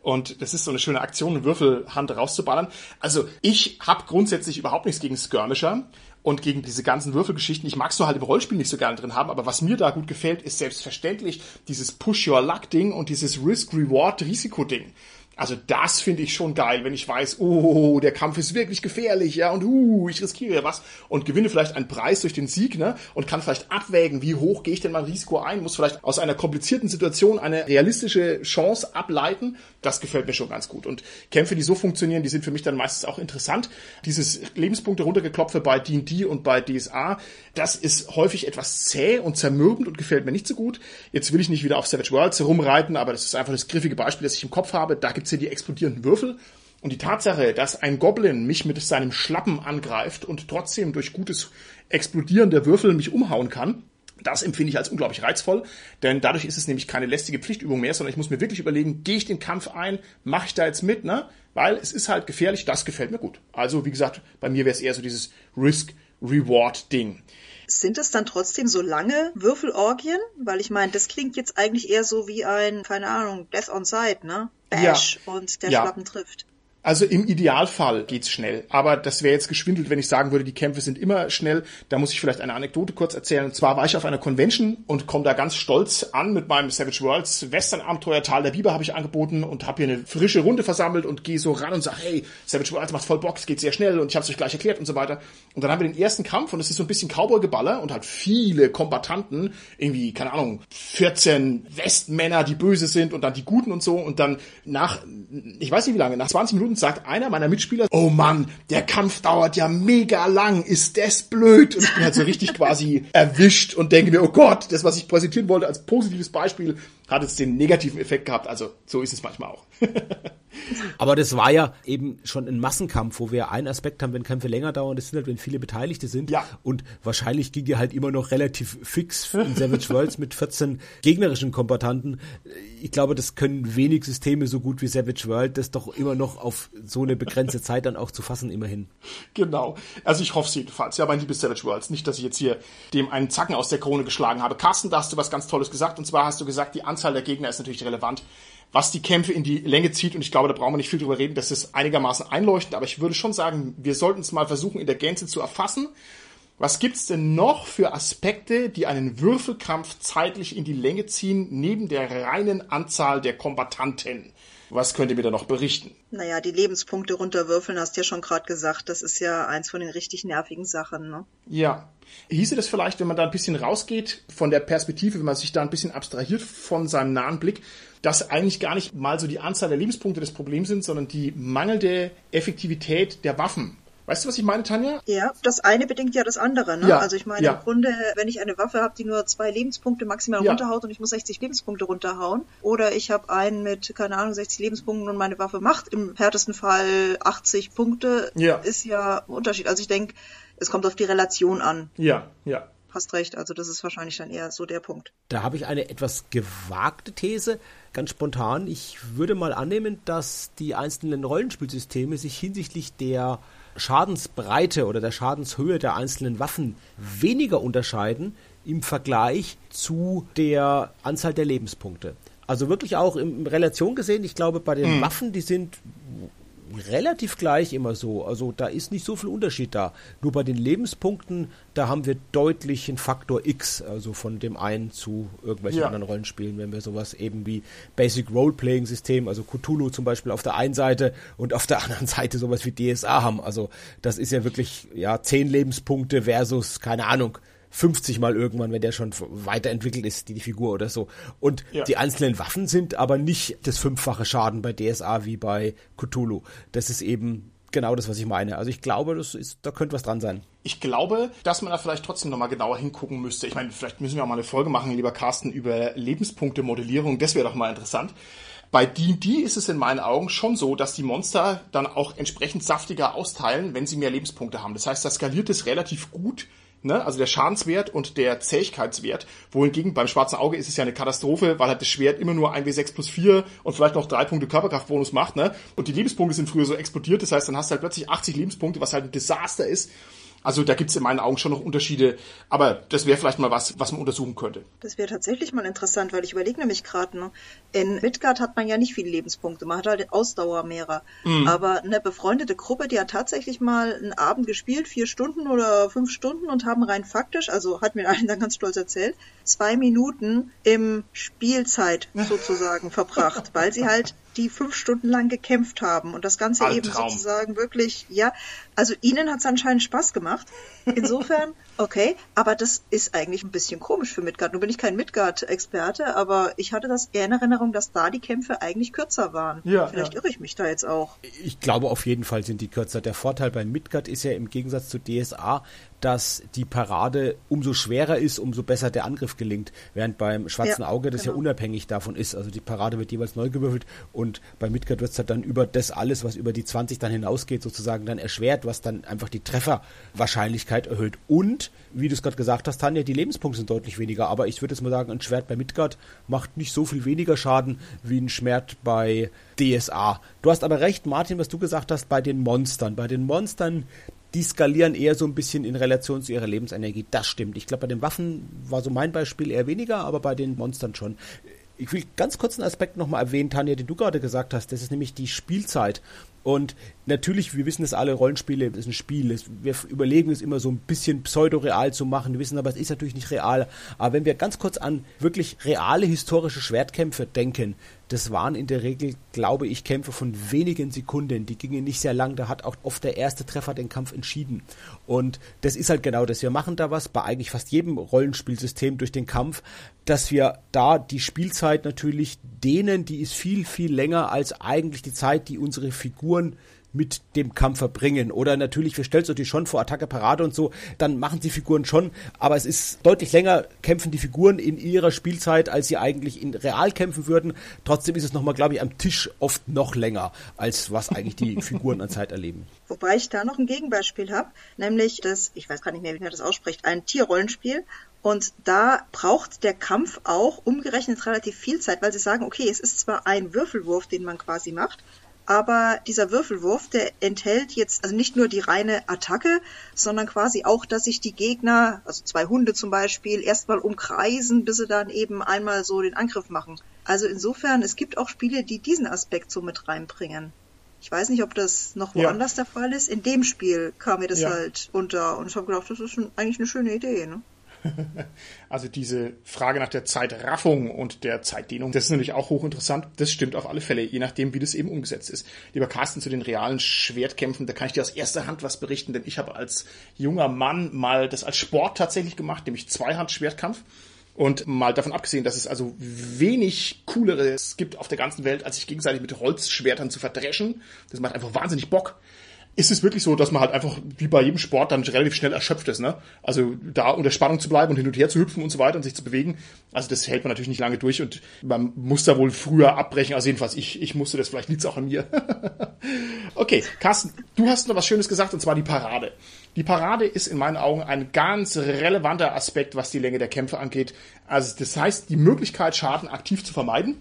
Und das ist so eine schöne Aktion, eine Würfelhand rauszuballern. Also ich habe grundsätzlich überhaupt nichts gegen Skirmisher und gegen diese ganzen Würfelgeschichten. Ich mag es nur halt im Rollspiel nicht so gerne drin haben, aber was mir da gut gefällt, ist selbstverständlich dieses Push-Your-Luck-Ding und dieses Risk-Reward-Risiko-Ding. Also das finde ich schon geil, wenn ich weiß, oh, der Kampf ist wirklich gefährlich, ja, und uh, ich riskiere was und gewinne vielleicht einen Preis durch den Sieg, ne, und kann vielleicht abwägen, wie hoch gehe ich denn mein Risiko ein, muss vielleicht aus einer komplizierten Situation eine realistische Chance ableiten. Das gefällt mir schon ganz gut. Und Kämpfe, die so funktionieren, die sind für mich dann meistens auch interessant. Dieses Lebenspunkte runtergeklopfe bei D&D und bei DSA, das ist häufig etwas zäh und zermürbend und gefällt mir nicht so gut. Jetzt will ich nicht wieder auf Savage Worlds herumreiten, aber das ist einfach das griffige Beispiel, das ich im Kopf habe. Da gibt gibt's hier die explodierenden Würfel. Und die Tatsache, dass ein Goblin mich mit seinem Schlappen angreift und trotzdem durch gutes Explodieren der Würfel mich umhauen kann, das empfinde ich als unglaublich reizvoll, denn dadurch ist es nämlich keine lästige Pflichtübung mehr, sondern ich muss mir wirklich überlegen, gehe ich den Kampf ein, mache ich da jetzt mit, ne? Weil es ist halt gefährlich, das gefällt mir gut. Also, wie gesagt, bei mir wäre es eher so dieses Risk-Reward-Ding. Sind es dann trotzdem so lange Würfelorgien? Weil ich meine, das klingt jetzt eigentlich eher so wie ein, keine Ahnung, Death on Sight, ne? Bash ja. und der ja. Schlappen trifft. Also im Idealfall geht's schnell, aber das wäre jetzt geschwindelt, wenn ich sagen würde, die Kämpfe sind immer schnell. Da muss ich vielleicht eine Anekdote kurz erzählen. Und zwar war ich auf einer Convention und komme da ganz stolz an mit meinem Savage Worlds Western Abenteuer Tal der Biber habe ich angeboten und habe hier eine frische Runde versammelt und gehe so ran und sage, hey, Savage Worlds macht voll Bock, es geht sehr schnell und ich habe es euch gleich erklärt und so weiter. Und dann haben wir den ersten Kampf und es ist so ein bisschen Cowboy-Geballer und halt viele Kombatanten, irgendwie, keine Ahnung, 14 Westmänner, die böse sind und dann die Guten und so und dann nach, ich weiß nicht wie lange, nach 20 Minuten sagt einer meiner Mitspieler, oh Mann, der Kampf dauert ja mega lang, ist das blöd? Und ich bin halt so richtig quasi erwischt und denke mir, oh Gott, das, was ich präsentieren wollte als positives Beispiel, hat jetzt den negativen Effekt gehabt. Also so ist es manchmal auch. *laughs* Aber das war ja eben schon ein Massenkampf, wo wir einen Aspekt haben, wenn Kämpfe länger dauern, das sind halt, wenn viele Beteiligte sind. Ja. Und wahrscheinlich ging ihr halt immer noch relativ fix in Savage *laughs* Worlds mit 14 gegnerischen Kombatanten. Ich glaube, das können wenig Systeme so gut wie Savage World, das doch immer noch auf so eine begrenzte Zeit dann auch zu fassen, immerhin. Genau. Also ich hoffe es jedenfalls. Ja, mein liebes Savage Worlds. Nicht, dass ich jetzt hier dem einen Zacken aus der Krone geschlagen habe. Carsten, da hast du was ganz Tolles gesagt. Und zwar hast du gesagt, die Anzahl der Gegner ist natürlich relevant was die Kämpfe in die Länge zieht. Und ich glaube, da brauchen wir nicht viel drüber reden. Das ist einigermaßen einleuchtend. Aber ich würde schon sagen, wir sollten es mal versuchen, in der Gänze zu erfassen. Was gibt's denn noch für Aspekte, die einen Würfelkampf zeitlich in die Länge ziehen, neben der reinen Anzahl der Kombattanten? Was könnt ihr mir da noch berichten? Naja, die Lebenspunkte runterwürfeln, hast du ja schon gerade gesagt. Das ist ja eins von den richtig nervigen Sachen, ne? Ja. Hieße das vielleicht, wenn man da ein bisschen rausgeht von der Perspektive, wenn man sich da ein bisschen abstrahiert von seinem nahen Blick, dass eigentlich gar nicht mal so die Anzahl der Lebenspunkte das Problem sind, sondern die mangelnde Effektivität der Waffen. Weißt du, was ich meine, Tanja? Ja, das eine bedingt ja das andere. Ne? Ja, also ich meine, ja. im Grunde, wenn ich eine Waffe habe, die nur zwei Lebenspunkte maximal ja. runterhaut und ich muss 60 Lebenspunkte runterhauen, oder ich habe einen mit, keine Ahnung, 60 Lebenspunkten und meine Waffe macht im härtesten Fall 80 Punkte, ja. ist ja ein Unterschied. Also ich denke, es kommt auf die Relation an. Ja, ja. hast recht. Also das ist wahrscheinlich dann eher so der Punkt. Da habe ich eine etwas gewagte These, ganz spontan. Ich würde mal annehmen, dass die einzelnen Rollenspielsysteme sich hinsichtlich der Schadensbreite oder der Schadenshöhe der einzelnen Waffen weniger unterscheiden im Vergleich zu der Anzahl der Lebenspunkte. Also wirklich auch in Relation gesehen, ich glaube, bei den mhm. Waffen, die sind relativ gleich immer so. Also da ist nicht so viel Unterschied da. Nur bei den Lebenspunkten, da haben wir deutlich einen Faktor X, also von dem einen zu irgendwelchen ja. anderen Rollenspielen, wenn wir sowas eben wie Basic Role-Playing System, also Cthulhu zum Beispiel auf der einen Seite und auf der *laughs* anderen Seite sowas wie DSA haben. Also das ist ja wirklich, ja, zehn Lebenspunkte versus, keine Ahnung, 50 mal irgendwann, wenn der schon weiterentwickelt ist, die, die Figur oder so. Und ja. die einzelnen Waffen sind aber nicht das fünffache Schaden bei DSA wie bei Cthulhu. Das ist eben genau das, was ich meine. Also ich glaube, das ist, da könnte was dran sein. Ich glaube, dass man da vielleicht trotzdem nochmal genauer hingucken müsste. Ich meine, vielleicht müssen wir auch mal eine Folge machen, lieber Carsten, über Lebenspunkte-Modellierung. Das wäre doch mal interessant. Bei D&D ist es in meinen Augen schon so, dass die Monster dann auch entsprechend saftiger austeilen, wenn sie mehr Lebenspunkte haben. Das heißt, da skaliert es relativ gut ne? also der Schadenswert und der Zähigkeitswert. Wohingegen beim schwarzen Auge ist es ja eine Katastrophe, weil halt das Schwert immer nur 1w6 plus 4 und vielleicht noch drei Punkte Körperkraftbonus macht. Ne? Und die Lebenspunkte sind früher so explodiert, das heißt, dann hast du halt plötzlich 80 Lebenspunkte, was halt ein Desaster ist. Also da gibt's in meinen Augen schon noch Unterschiede, aber das wäre vielleicht mal was, was man untersuchen könnte. Das wäre tatsächlich mal interessant, weil ich überlege nämlich gerade, ne, in Midgard hat man ja nicht viele Lebenspunkte, man hat halt Ausdauer mehrer. Mhm. Aber eine befreundete Gruppe, die hat tatsächlich mal einen Abend gespielt, vier Stunden oder fünf Stunden und haben rein faktisch, also hat mir *laughs* einen dann ganz stolz erzählt, zwei Minuten im Spielzeit *laughs* sozusagen verbracht, weil sie halt die fünf Stunden lang gekämpft haben und das Ganze eben sozusagen wirklich, ja, also ihnen hat es anscheinend Spaß gemacht. Insofern, *laughs* okay, aber das ist eigentlich ein bisschen komisch für Midgard. Nun bin ich kein Midgard-Experte, aber ich hatte das eher in Erinnerung, dass da die Kämpfe eigentlich kürzer waren. Ja, Vielleicht ja. irre ich mich da jetzt auch. Ich glaube, auf jeden Fall sind die kürzer. Der Vorteil bei Midgard ist ja im Gegensatz zu DSA, dass die Parade umso schwerer ist, umso besser der Angriff gelingt. Während beim Schwarzen ja, Auge das genau. ja unabhängig davon ist. Also die Parade wird jeweils neu gewürfelt und bei Midgard wird es halt dann über das alles, was über die 20 dann hinausgeht, sozusagen dann erschwert, was dann einfach die Trefferwahrscheinlichkeit erhöht. Und, wie du es gerade gesagt hast, Tanja, die Lebenspunkte sind deutlich weniger. Aber ich würde jetzt mal sagen, ein Schwert bei Midgard macht nicht so viel weniger Schaden wie ein Schwert bei DSA. Du hast aber recht, Martin, was du gesagt hast, bei den Monstern. Bei den Monstern, die skalieren eher so ein bisschen in Relation zu ihrer Lebensenergie. Das stimmt. Ich glaube, bei den Waffen war so mein Beispiel eher weniger, aber bei den Monstern schon. Ich will ganz kurz einen Aspekt nochmal erwähnen, Tanja, den du gerade gesagt hast. Das ist nämlich die Spielzeit. Und natürlich, wir wissen es alle, Rollenspiele ist ein Spiel. Wir überlegen es immer so ein bisschen pseudoreal zu machen. Wir wissen aber, es ist natürlich nicht real. Aber wenn wir ganz kurz an wirklich reale historische Schwertkämpfe denken, das waren in der Regel, glaube ich, Kämpfe von wenigen Sekunden. Die gingen nicht sehr lang. Da hat auch oft der erste Treffer den Kampf entschieden. Und das ist halt genau das. Wir machen da was bei eigentlich fast jedem Rollenspielsystem durch den Kampf, dass wir da die Spielzeit natürlich denen, die ist viel, viel länger als eigentlich die Zeit, die unsere Figuren mit dem Kampf verbringen. Oder natürlich, wir stellen es natürlich schon vor Attacke, Parade und so, dann machen die Figuren schon, aber es ist deutlich länger, kämpfen die Figuren in ihrer Spielzeit, als sie eigentlich in real kämpfen würden. Trotzdem ist es nochmal, glaube ich, am Tisch oft noch länger, als was eigentlich die *laughs* Figuren an Zeit erleben. Wobei ich da noch ein Gegenbeispiel habe, nämlich das, ich weiß gar nicht mehr, wie man das ausspricht, ein Tierrollenspiel. Und da braucht der Kampf auch umgerechnet relativ viel Zeit, weil sie sagen, okay, es ist zwar ein Würfelwurf, den man quasi macht, aber dieser Würfelwurf, der enthält jetzt also nicht nur die reine Attacke, sondern quasi auch, dass sich die Gegner, also zwei Hunde zum Beispiel, erstmal umkreisen, bis sie dann eben einmal so den Angriff machen. Also insofern, es gibt auch Spiele, die diesen Aspekt so mit reinbringen. Ich weiß nicht, ob das noch woanders ja. der Fall ist. In dem Spiel kam mir das ja. halt unter und ich habe gedacht, das ist schon eigentlich eine schöne Idee. Ne? *laughs* also diese Frage nach der Zeitraffung und der Zeitdehnung, das ist natürlich auch hochinteressant. Das stimmt auf alle Fälle, je nachdem, wie das eben umgesetzt ist. Lieber Carsten, zu den realen Schwertkämpfen, da kann ich dir aus erster Hand was berichten, denn ich habe als junger Mann mal das als Sport tatsächlich gemacht, nämlich Zweihand-Schwertkampf. Und mal davon abgesehen, dass es also wenig cooleres gibt auf der ganzen Welt, als sich gegenseitig mit Holzschwertern zu verdreschen. Das macht einfach wahnsinnig Bock ist es wirklich so, dass man halt einfach wie bei jedem Sport dann relativ schnell erschöpft ist, ne? Also da unter Spannung zu bleiben und hin und her zu hüpfen und so weiter und sich zu bewegen. Also das hält man natürlich nicht lange durch und man muss da wohl früher abbrechen. Also jedenfalls ich, ich musste das, vielleicht liegt es auch an mir. *laughs* okay, Carsten, du hast noch was Schönes gesagt und zwar die Parade. Die Parade ist in meinen Augen ein ganz relevanter Aspekt, was die Länge der Kämpfe angeht. Also das heißt, die Möglichkeit, Schaden aktiv zu vermeiden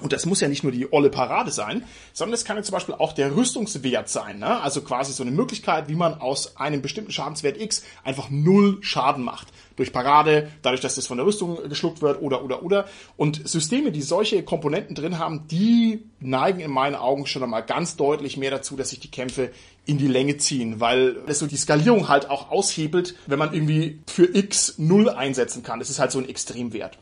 und das muss ja nicht nur die olle Parade sein, sondern es kann ja zum Beispiel auch der Rüstungswert sein. Ne? Also quasi so eine Möglichkeit, wie man aus einem bestimmten Schadenswert X einfach null Schaden macht. Durch Parade, dadurch, dass das von der Rüstung geschluckt wird oder oder oder. Und Systeme, die solche Komponenten drin haben, die neigen in meinen Augen schon einmal ganz deutlich mehr dazu, dass sich die Kämpfe in die Länge ziehen, weil das so die Skalierung halt auch aushebelt, wenn man irgendwie für X null einsetzen kann. Das ist halt so ein Extremwert.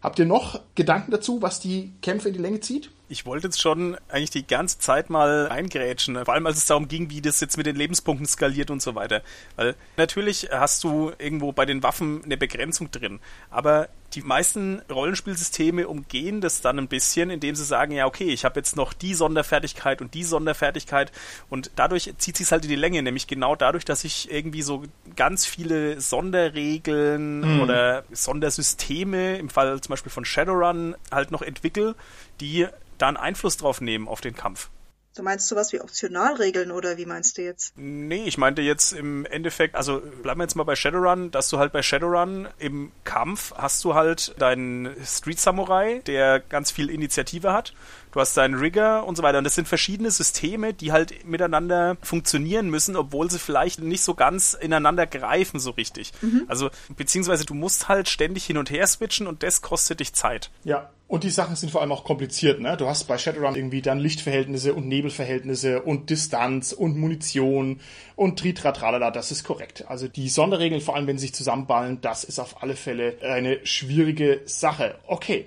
Habt ihr noch Gedanken dazu, was die Kämpfe in die Länge zieht? Ich wollte jetzt schon eigentlich die ganze Zeit mal eingrätschen, vor allem als es darum ging, wie das jetzt mit den Lebenspunkten skaliert und so weiter. Weil natürlich hast du irgendwo bei den Waffen eine Begrenzung drin, aber die meisten Rollenspielsysteme umgehen das dann ein bisschen, indem sie sagen, ja, okay, ich habe jetzt noch die Sonderfertigkeit und die Sonderfertigkeit und dadurch zieht sich halt in die Länge, nämlich genau dadurch, dass ich irgendwie so ganz viele Sonderregeln mhm. oder Sondersysteme, im Fall zum Beispiel von Shadowrun, halt noch entwickle, die da einen Einfluss drauf nehmen auf den Kampf. Du meinst sowas wie Optionalregeln oder wie meinst du jetzt? Nee, ich meinte jetzt im Endeffekt, also bleiben wir jetzt mal bei Shadowrun, dass du halt bei Shadowrun im Kampf hast du halt deinen Street Samurai, der ganz viel Initiative hat. Du hast deinen Rigger und so weiter. Und das sind verschiedene Systeme, die halt miteinander funktionieren müssen, obwohl sie vielleicht nicht so ganz ineinander greifen so richtig. Mhm. Also, beziehungsweise du musst halt ständig hin und her switchen und das kostet dich Zeit. Ja, und die Sachen sind vor allem auch kompliziert, ne? Du hast bei Shadowrun irgendwie dann Lichtverhältnisse und Nebelverhältnisse und Distanz und Munition und Tritratralala, das ist korrekt. Also die Sonderregeln, vor allem wenn sie sich zusammenballen, das ist auf alle Fälle eine schwierige Sache. Okay.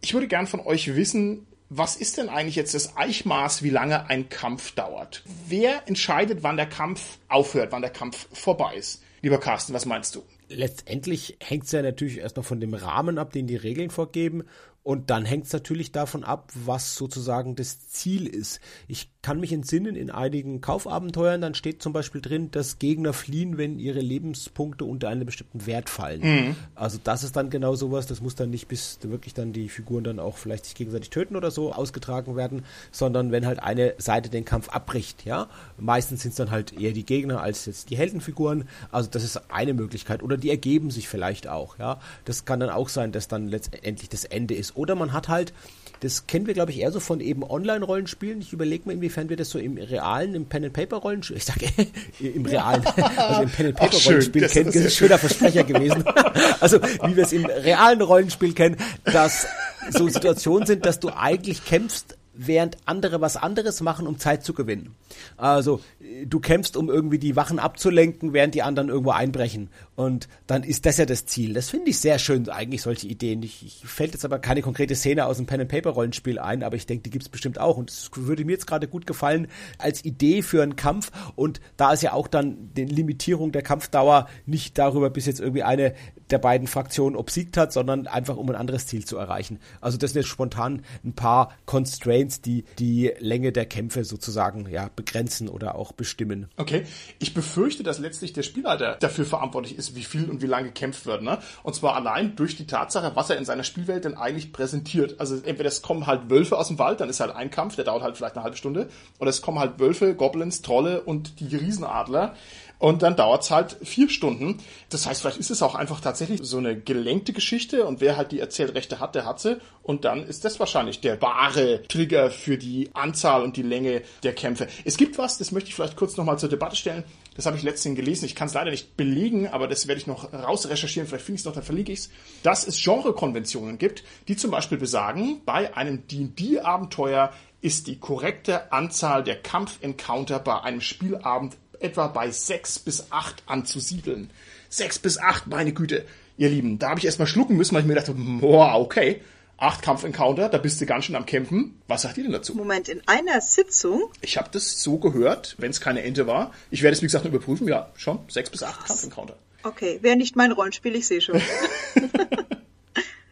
Ich würde gern von euch wissen, was ist denn eigentlich jetzt das Eichmaß, wie lange ein Kampf dauert? Wer entscheidet, wann der Kampf aufhört, wann der Kampf vorbei ist? Lieber Carsten, was meinst du? Letztendlich hängt es ja natürlich erst noch von dem Rahmen ab, den die Regeln vorgeben. Und dann hängt es natürlich davon ab, was sozusagen das Ziel ist. Ich kann mich entsinnen, in einigen Kaufabenteuern, dann steht zum Beispiel drin, dass Gegner fliehen, wenn ihre Lebenspunkte unter einen bestimmten Wert fallen. Mhm. Also das ist dann genau sowas, das muss dann nicht bis wirklich dann die Figuren dann auch vielleicht sich gegenseitig töten oder so ausgetragen werden, sondern wenn halt eine Seite den Kampf abbricht, ja. Meistens sind es dann halt eher die Gegner als jetzt die Heldenfiguren. Also das ist eine Möglichkeit. Oder die ergeben sich vielleicht auch, ja. Das kann dann auch sein, dass dann letztendlich das Ende ist. Oder man hat halt das kennen wir, glaube ich, eher so von eben Online-Rollenspielen. Ich überlege mal, inwiefern wir das so im realen, im Pen-and-Paper-Rollenspiel, ich sage *laughs* im realen, *laughs* also im Pen-and-Paper-Rollenspiel kennen. Das ist ein schöner Versprecher gewesen. *laughs* also, wie wir es im realen Rollenspiel kennen, dass so Situationen sind, dass du eigentlich kämpfst, während andere was anderes machen, um Zeit zu gewinnen. Also du kämpfst, um irgendwie die Wachen abzulenken, während die anderen irgendwo einbrechen. Und dann ist das ja das Ziel. Das finde ich sehr schön, eigentlich solche Ideen. Ich, ich fällt jetzt aber keine konkrete Szene aus dem Pen-and-Paper-Rollenspiel ein, aber ich denke, die gibt es bestimmt auch. Und es würde mir jetzt gerade gut gefallen als Idee für einen Kampf. Und da ist ja auch dann die Limitierung der Kampfdauer nicht darüber, bis jetzt irgendwie eine der beiden Fraktionen obsiegt hat, sondern einfach um ein anderes Ziel zu erreichen. Also das sind jetzt spontan ein paar Constraints, die die Länge der Kämpfe sozusagen ja begrenzen oder auch bestimmen. Okay, ich befürchte, dass letztlich der Spielleiter dafür verantwortlich ist, wie viel und wie lange gekämpft wird. Ne? Und zwar allein durch die Tatsache, was er in seiner Spielwelt denn eigentlich präsentiert. Also entweder es kommen halt Wölfe aus dem Wald, dann ist halt ein Kampf, der dauert halt vielleicht eine halbe Stunde, oder es kommen halt Wölfe, Goblins, Trolle und die Riesenadler. Und dann dauert's halt vier Stunden. Das heißt, vielleicht ist es auch einfach tatsächlich so eine gelenkte Geschichte und wer halt die Erzählrechte hat, der hat sie. Und dann ist das wahrscheinlich der wahre Trigger für die Anzahl und die Länge der Kämpfe. Es gibt was, das möchte ich vielleicht kurz nochmal zur Debatte stellen. Das habe ich letztens gelesen. Ich kann es leider nicht belegen, aber das werde ich noch rausrecherchieren. Vielleicht finde ich es noch, dann verliege ich es. Dass es Genrekonventionen gibt, die zum Beispiel besagen, bei einem D&D-Abenteuer ist die korrekte Anzahl der Kampf-Encounter bei einem Spielabend etwa bei sechs bis acht anzusiedeln. Sechs bis acht, meine Güte, ihr Lieben. Da habe ich erstmal schlucken müssen, weil ich mir dachte, boah, okay. Acht Kampf-Encounter, da bist du ganz schön am Campen. Was sagt ihr denn dazu? Moment, in einer Sitzung? Ich habe das so gehört, wenn es keine Ente war. Ich werde es, wie gesagt, noch überprüfen. Ja, schon. Sechs bis acht Kampf-Encounter. Okay, wäre nicht mein Rollenspiel, ich sehe schon. *laughs*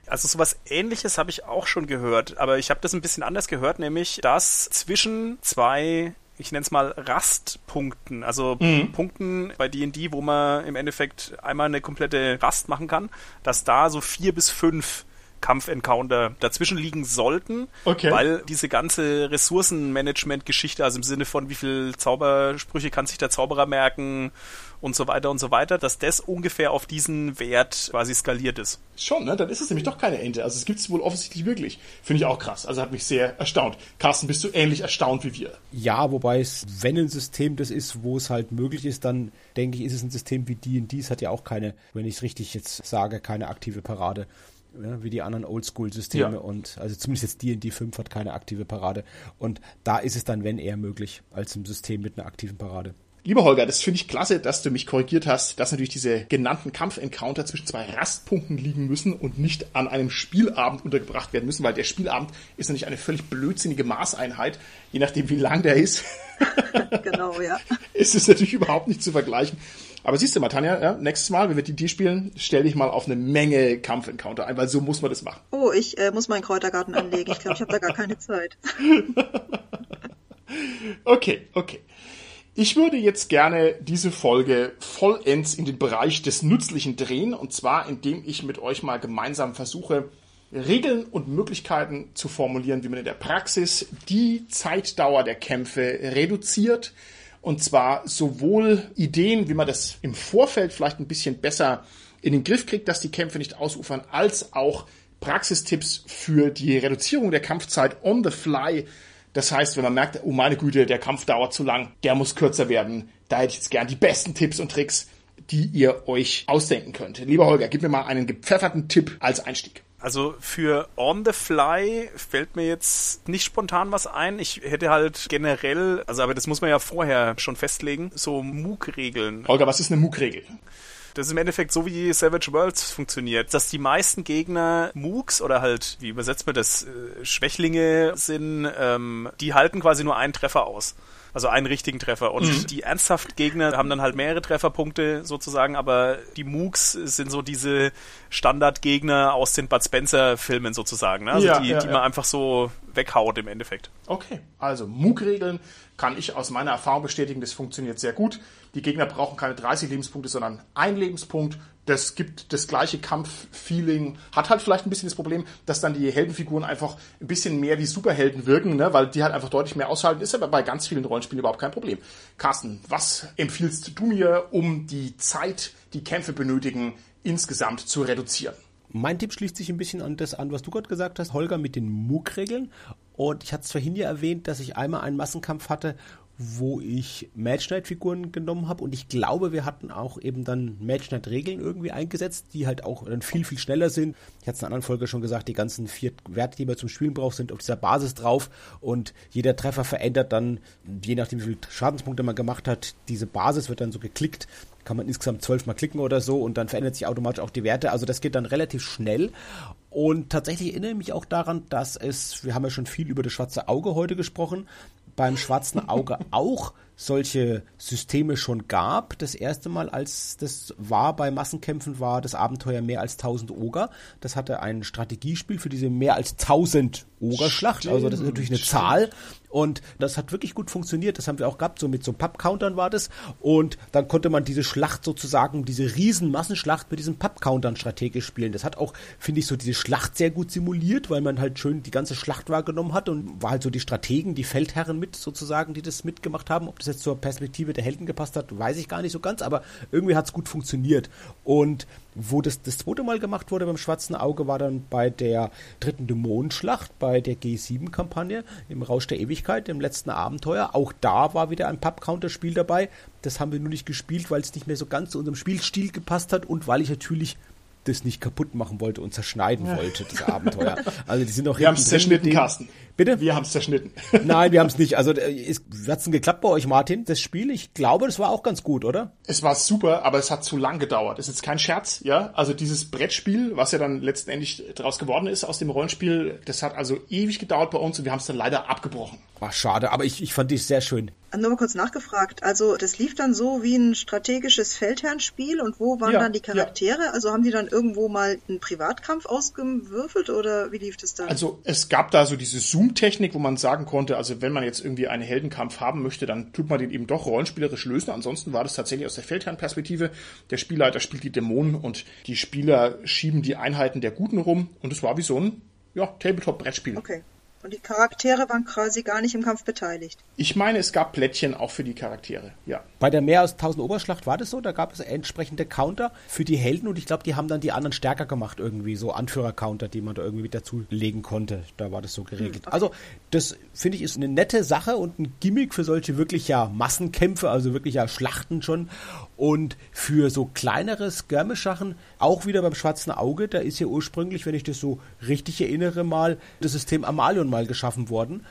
Also sowas ähnliches habe ich auch schon gehört, aber ich habe das ein bisschen anders gehört, nämlich dass zwischen zwei ich nenne es mal Rastpunkten, also mhm. Punkten bei D&D, wo man im Endeffekt einmal eine komplette Rast machen kann, dass da so vier bis fünf Kampfencounter dazwischen liegen sollten, okay. weil diese ganze Ressourcenmanagement-Geschichte, also im Sinne von wie viel Zaubersprüche kann sich der Zauberer merken und so weiter und so weiter, dass das ungefähr auf diesen Wert quasi skaliert ist. Schon, ne? Dann ist es nämlich doch keine Ente. Also es gibt es wohl offensichtlich wirklich. Finde ich auch krass. Also hat mich sehr erstaunt. Carsten, bist du ähnlich erstaunt wie wir? Ja, wobei es, wenn ein System das ist, wo es halt möglich ist, dann denke ich, ist es ein System wie D&D. Es hat ja auch keine, wenn ich es richtig jetzt sage, keine aktive Parade ja, wie die anderen Oldschool-Systeme ja. und also zumindest jetzt D&D 5 hat keine aktive Parade und da ist es dann, wenn eher möglich, als ein System mit einer aktiven Parade. Lieber Holger, das finde ich klasse, dass du mich korrigiert hast, dass natürlich diese genannten Kampfencounter zwischen zwei Rastpunkten liegen müssen und nicht an einem Spielabend untergebracht werden müssen, weil der Spielabend ist natürlich eine völlig blödsinnige Maßeinheit, je nachdem wie lang der ist. *laughs* genau, ja. *laughs* ist es natürlich überhaupt nicht zu vergleichen. Aber siehst du mal, Tanja, ja, nächstes Mal, wenn wir die spielen, stell dich mal auf eine Menge Kampfencounter ein, weil so muss man das machen. Oh, ich äh, muss meinen Kräutergarten anlegen. Ich glaube, ich habe da gar keine Zeit. *laughs* okay, okay. Ich würde jetzt gerne diese Folge vollends in den Bereich des Nützlichen drehen, und zwar indem ich mit euch mal gemeinsam versuche, Regeln und Möglichkeiten zu formulieren, wie man in der Praxis die Zeitdauer der Kämpfe reduziert, und zwar sowohl Ideen, wie man das im Vorfeld vielleicht ein bisschen besser in den Griff kriegt, dass die Kämpfe nicht ausufern, als auch Praxistipps für die Reduzierung der Kampfzeit on the fly. Das heißt, wenn man merkt, oh meine Güte, der Kampf dauert zu lang, der muss kürzer werden, da hätte ich jetzt gern die besten Tipps und Tricks, die ihr euch ausdenken könnt. Lieber Holger, gib mir mal einen gepfefferten Tipp als Einstieg. Also für On the Fly fällt mir jetzt nicht spontan was ein. Ich hätte halt generell, also aber das muss man ja vorher schon festlegen, so MOOC-Regeln. Holger, was ist eine MOOC-Regel? Das ist im Endeffekt so, wie Savage Worlds funktioniert, dass die meisten Gegner MOOCs oder halt, wie übersetzt man das, äh, Schwächlinge sind, ähm, die halten quasi nur einen Treffer aus also einen richtigen Treffer. Und mhm. die ernsthaft Gegner haben dann halt mehrere Trefferpunkte sozusagen, aber die Mooks sind so diese Standardgegner aus den Bud Spencer Filmen sozusagen, ne? also ja, die, ja, die man einfach so weghaut im Endeffekt. Okay, also Mook-Regeln kann ich aus meiner Erfahrung bestätigen, das funktioniert sehr gut. Die Gegner brauchen keine 30 Lebenspunkte, sondern ein Lebenspunkt das gibt das gleiche Kampffeeling, hat halt vielleicht ein bisschen das Problem, dass dann die Heldenfiguren einfach ein bisschen mehr wie Superhelden wirken, ne? weil die halt einfach deutlich mehr aushalten, ist aber bei ganz vielen Rollenspielen überhaupt kein Problem. Carsten, was empfiehlst du mir, um die Zeit, die Kämpfe benötigen, insgesamt zu reduzieren? Mein Tipp schließt sich ein bisschen an das an, was du gerade gesagt hast, Holger, mit den MOOC-Regeln. Und ich hatte es vorhin ja erwähnt, dass ich einmal einen Massenkampf hatte, wo ich Match Night Figuren genommen habe und ich glaube, wir hatten auch eben dann Match Night Regeln irgendwie eingesetzt, die halt auch dann viel, viel schneller sind. Ich hatte es in einer anderen Folge schon gesagt, die ganzen vier Werte, die man zum Spielen braucht, sind auf dieser Basis drauf und jeder Treffer verändert dann, je nachdem wie viele Schadenspunkte man gemacht hat, diese Basis wird dann so geklickt, kann man insgesamt zwölfmal klicken oder so und dann verändert sich automatisch auch die Werte. Also das geht dann relativ schnell und tatsächlich erinnere ich mich auch daran, dass es, wir haben ja schon viel über das schwarze Auge heute gesprochen, beim schwarzen Auge auch solche Systeme schon gab. Das erste Mal, als das war bei Massenkämpfen, war das Abenteuer mehr als 1000 Oger. Das hatte ein Strategiespiel für diese mehr als 1000 Ogerschlacht. Also das ist natürlich eine stimmt. Zahl. Und das hat wirklich gut funktioniert. Das haben wir auch gehabt. So mit so Papp-Countern war das. Und dann konnte man diese Schlacht sozusagen, diese riesen Massenschlacht mit diesen Papp-Countern strategisch spielen. Das hat auch, finde ich, so diese Schlacht sehr gut simuliert, weil man halt schön die ganze Schlacht wahrgenommen hat und war halt so die Strategen, die Feldherren mit sozusagen, die das mitgemacht haben. Ob das jetzt zur Perspektive der Helden gepasst hat, weiß ich gar nicht so ganz, aber irgendwie hat es gut funktioniert. Und wo das das zweite Mal gemacht wurde beim Schwarzen Auge, war dann bei der dritten Dämonenschlacht, bei der G7-Kampagne im Rausch der Ewigkeit, im letzten Abenteuer. Auch da war wieder ein Pub-Counter-Spiel dabei. Das haben wir nur nicht gespielt, weil es nicht mehr so ganz zu unserem Spielstil gepasst hat und weil ich natürlich das nicht kaputt machen wollte und zerschneiden ja. wollte, das Abenteuer. *laughs* Also die sind auch Wir haben es zerschnitten, Carsten. Bitte? Wir haben es zerschnitten. *laughs* Nein, wir haben es nicht. Also ist, hat's denn geklappt bei euch, Martin? Das Spiel, ich glaube, das war auch ganz gut, oder? Es war super, aber es hat zu lang gedauert. Das ist jetzt kein Scherz, ja. Also dieses Brettspiel, was ja dann letztendlich daraus geworden ist aus dem Rollenspiel, das hat also ewig gedauert bei uns und wir haben es dann leider abgebrochen. War schade, aber ich, ich fand die sehr schön. Nur mal kurz nachgefragt. Also das lief dann so wie ein strategisches Feldherrnspiel und wo waren ja, dann die Charaktere? Ja. Also haben die dann irgendwo mal einen Privatkampf ausgewürfelt oder wie lief das dann? Also es gab da so diese Zoom-Technik, wo man sagen konnte, also wenn man jetzt irgendwie einen Heldenkampf haben möchte, dann tut man den eben doch rollenspielerisch lösen. Ansonsten war das tatsächlich aus der Feldherrnperspektive. Der Spielleiter spielt die Dämonen und die Spieler schieben die Einheiten der Guten rum und es war wie so ein ja, Tabletop-Brettspiel. Okay. Und die Charaktere waren quasi gar nicht im Kampf beteiligt. Ich meine, es gab Plättchen auch für die Charaktere, ja. Bei der Mehr als 1000 Oberschlacht war das so, da gab es entsprechende Counter für die Helden und ich glaube, die haben dann die anderen stärker gemacht irgendwie, so Anführer-Counter, die man da irgendwie mit dazulegen konnte. Da war das so geregelt. Hm, okay. Also, das finde ich ist eine nette Sache und ein Gimmick für solche wirklich ja Massenkämpfe, also wirklich ja Schlachten schon. Und für so kleinere Skirmish-Sachen, auch wieder beim schwarzen Auge, da ist ja ursprünglich, wenn ich das so richtig erinnere, mal das System Amalion mal geschaffen worden,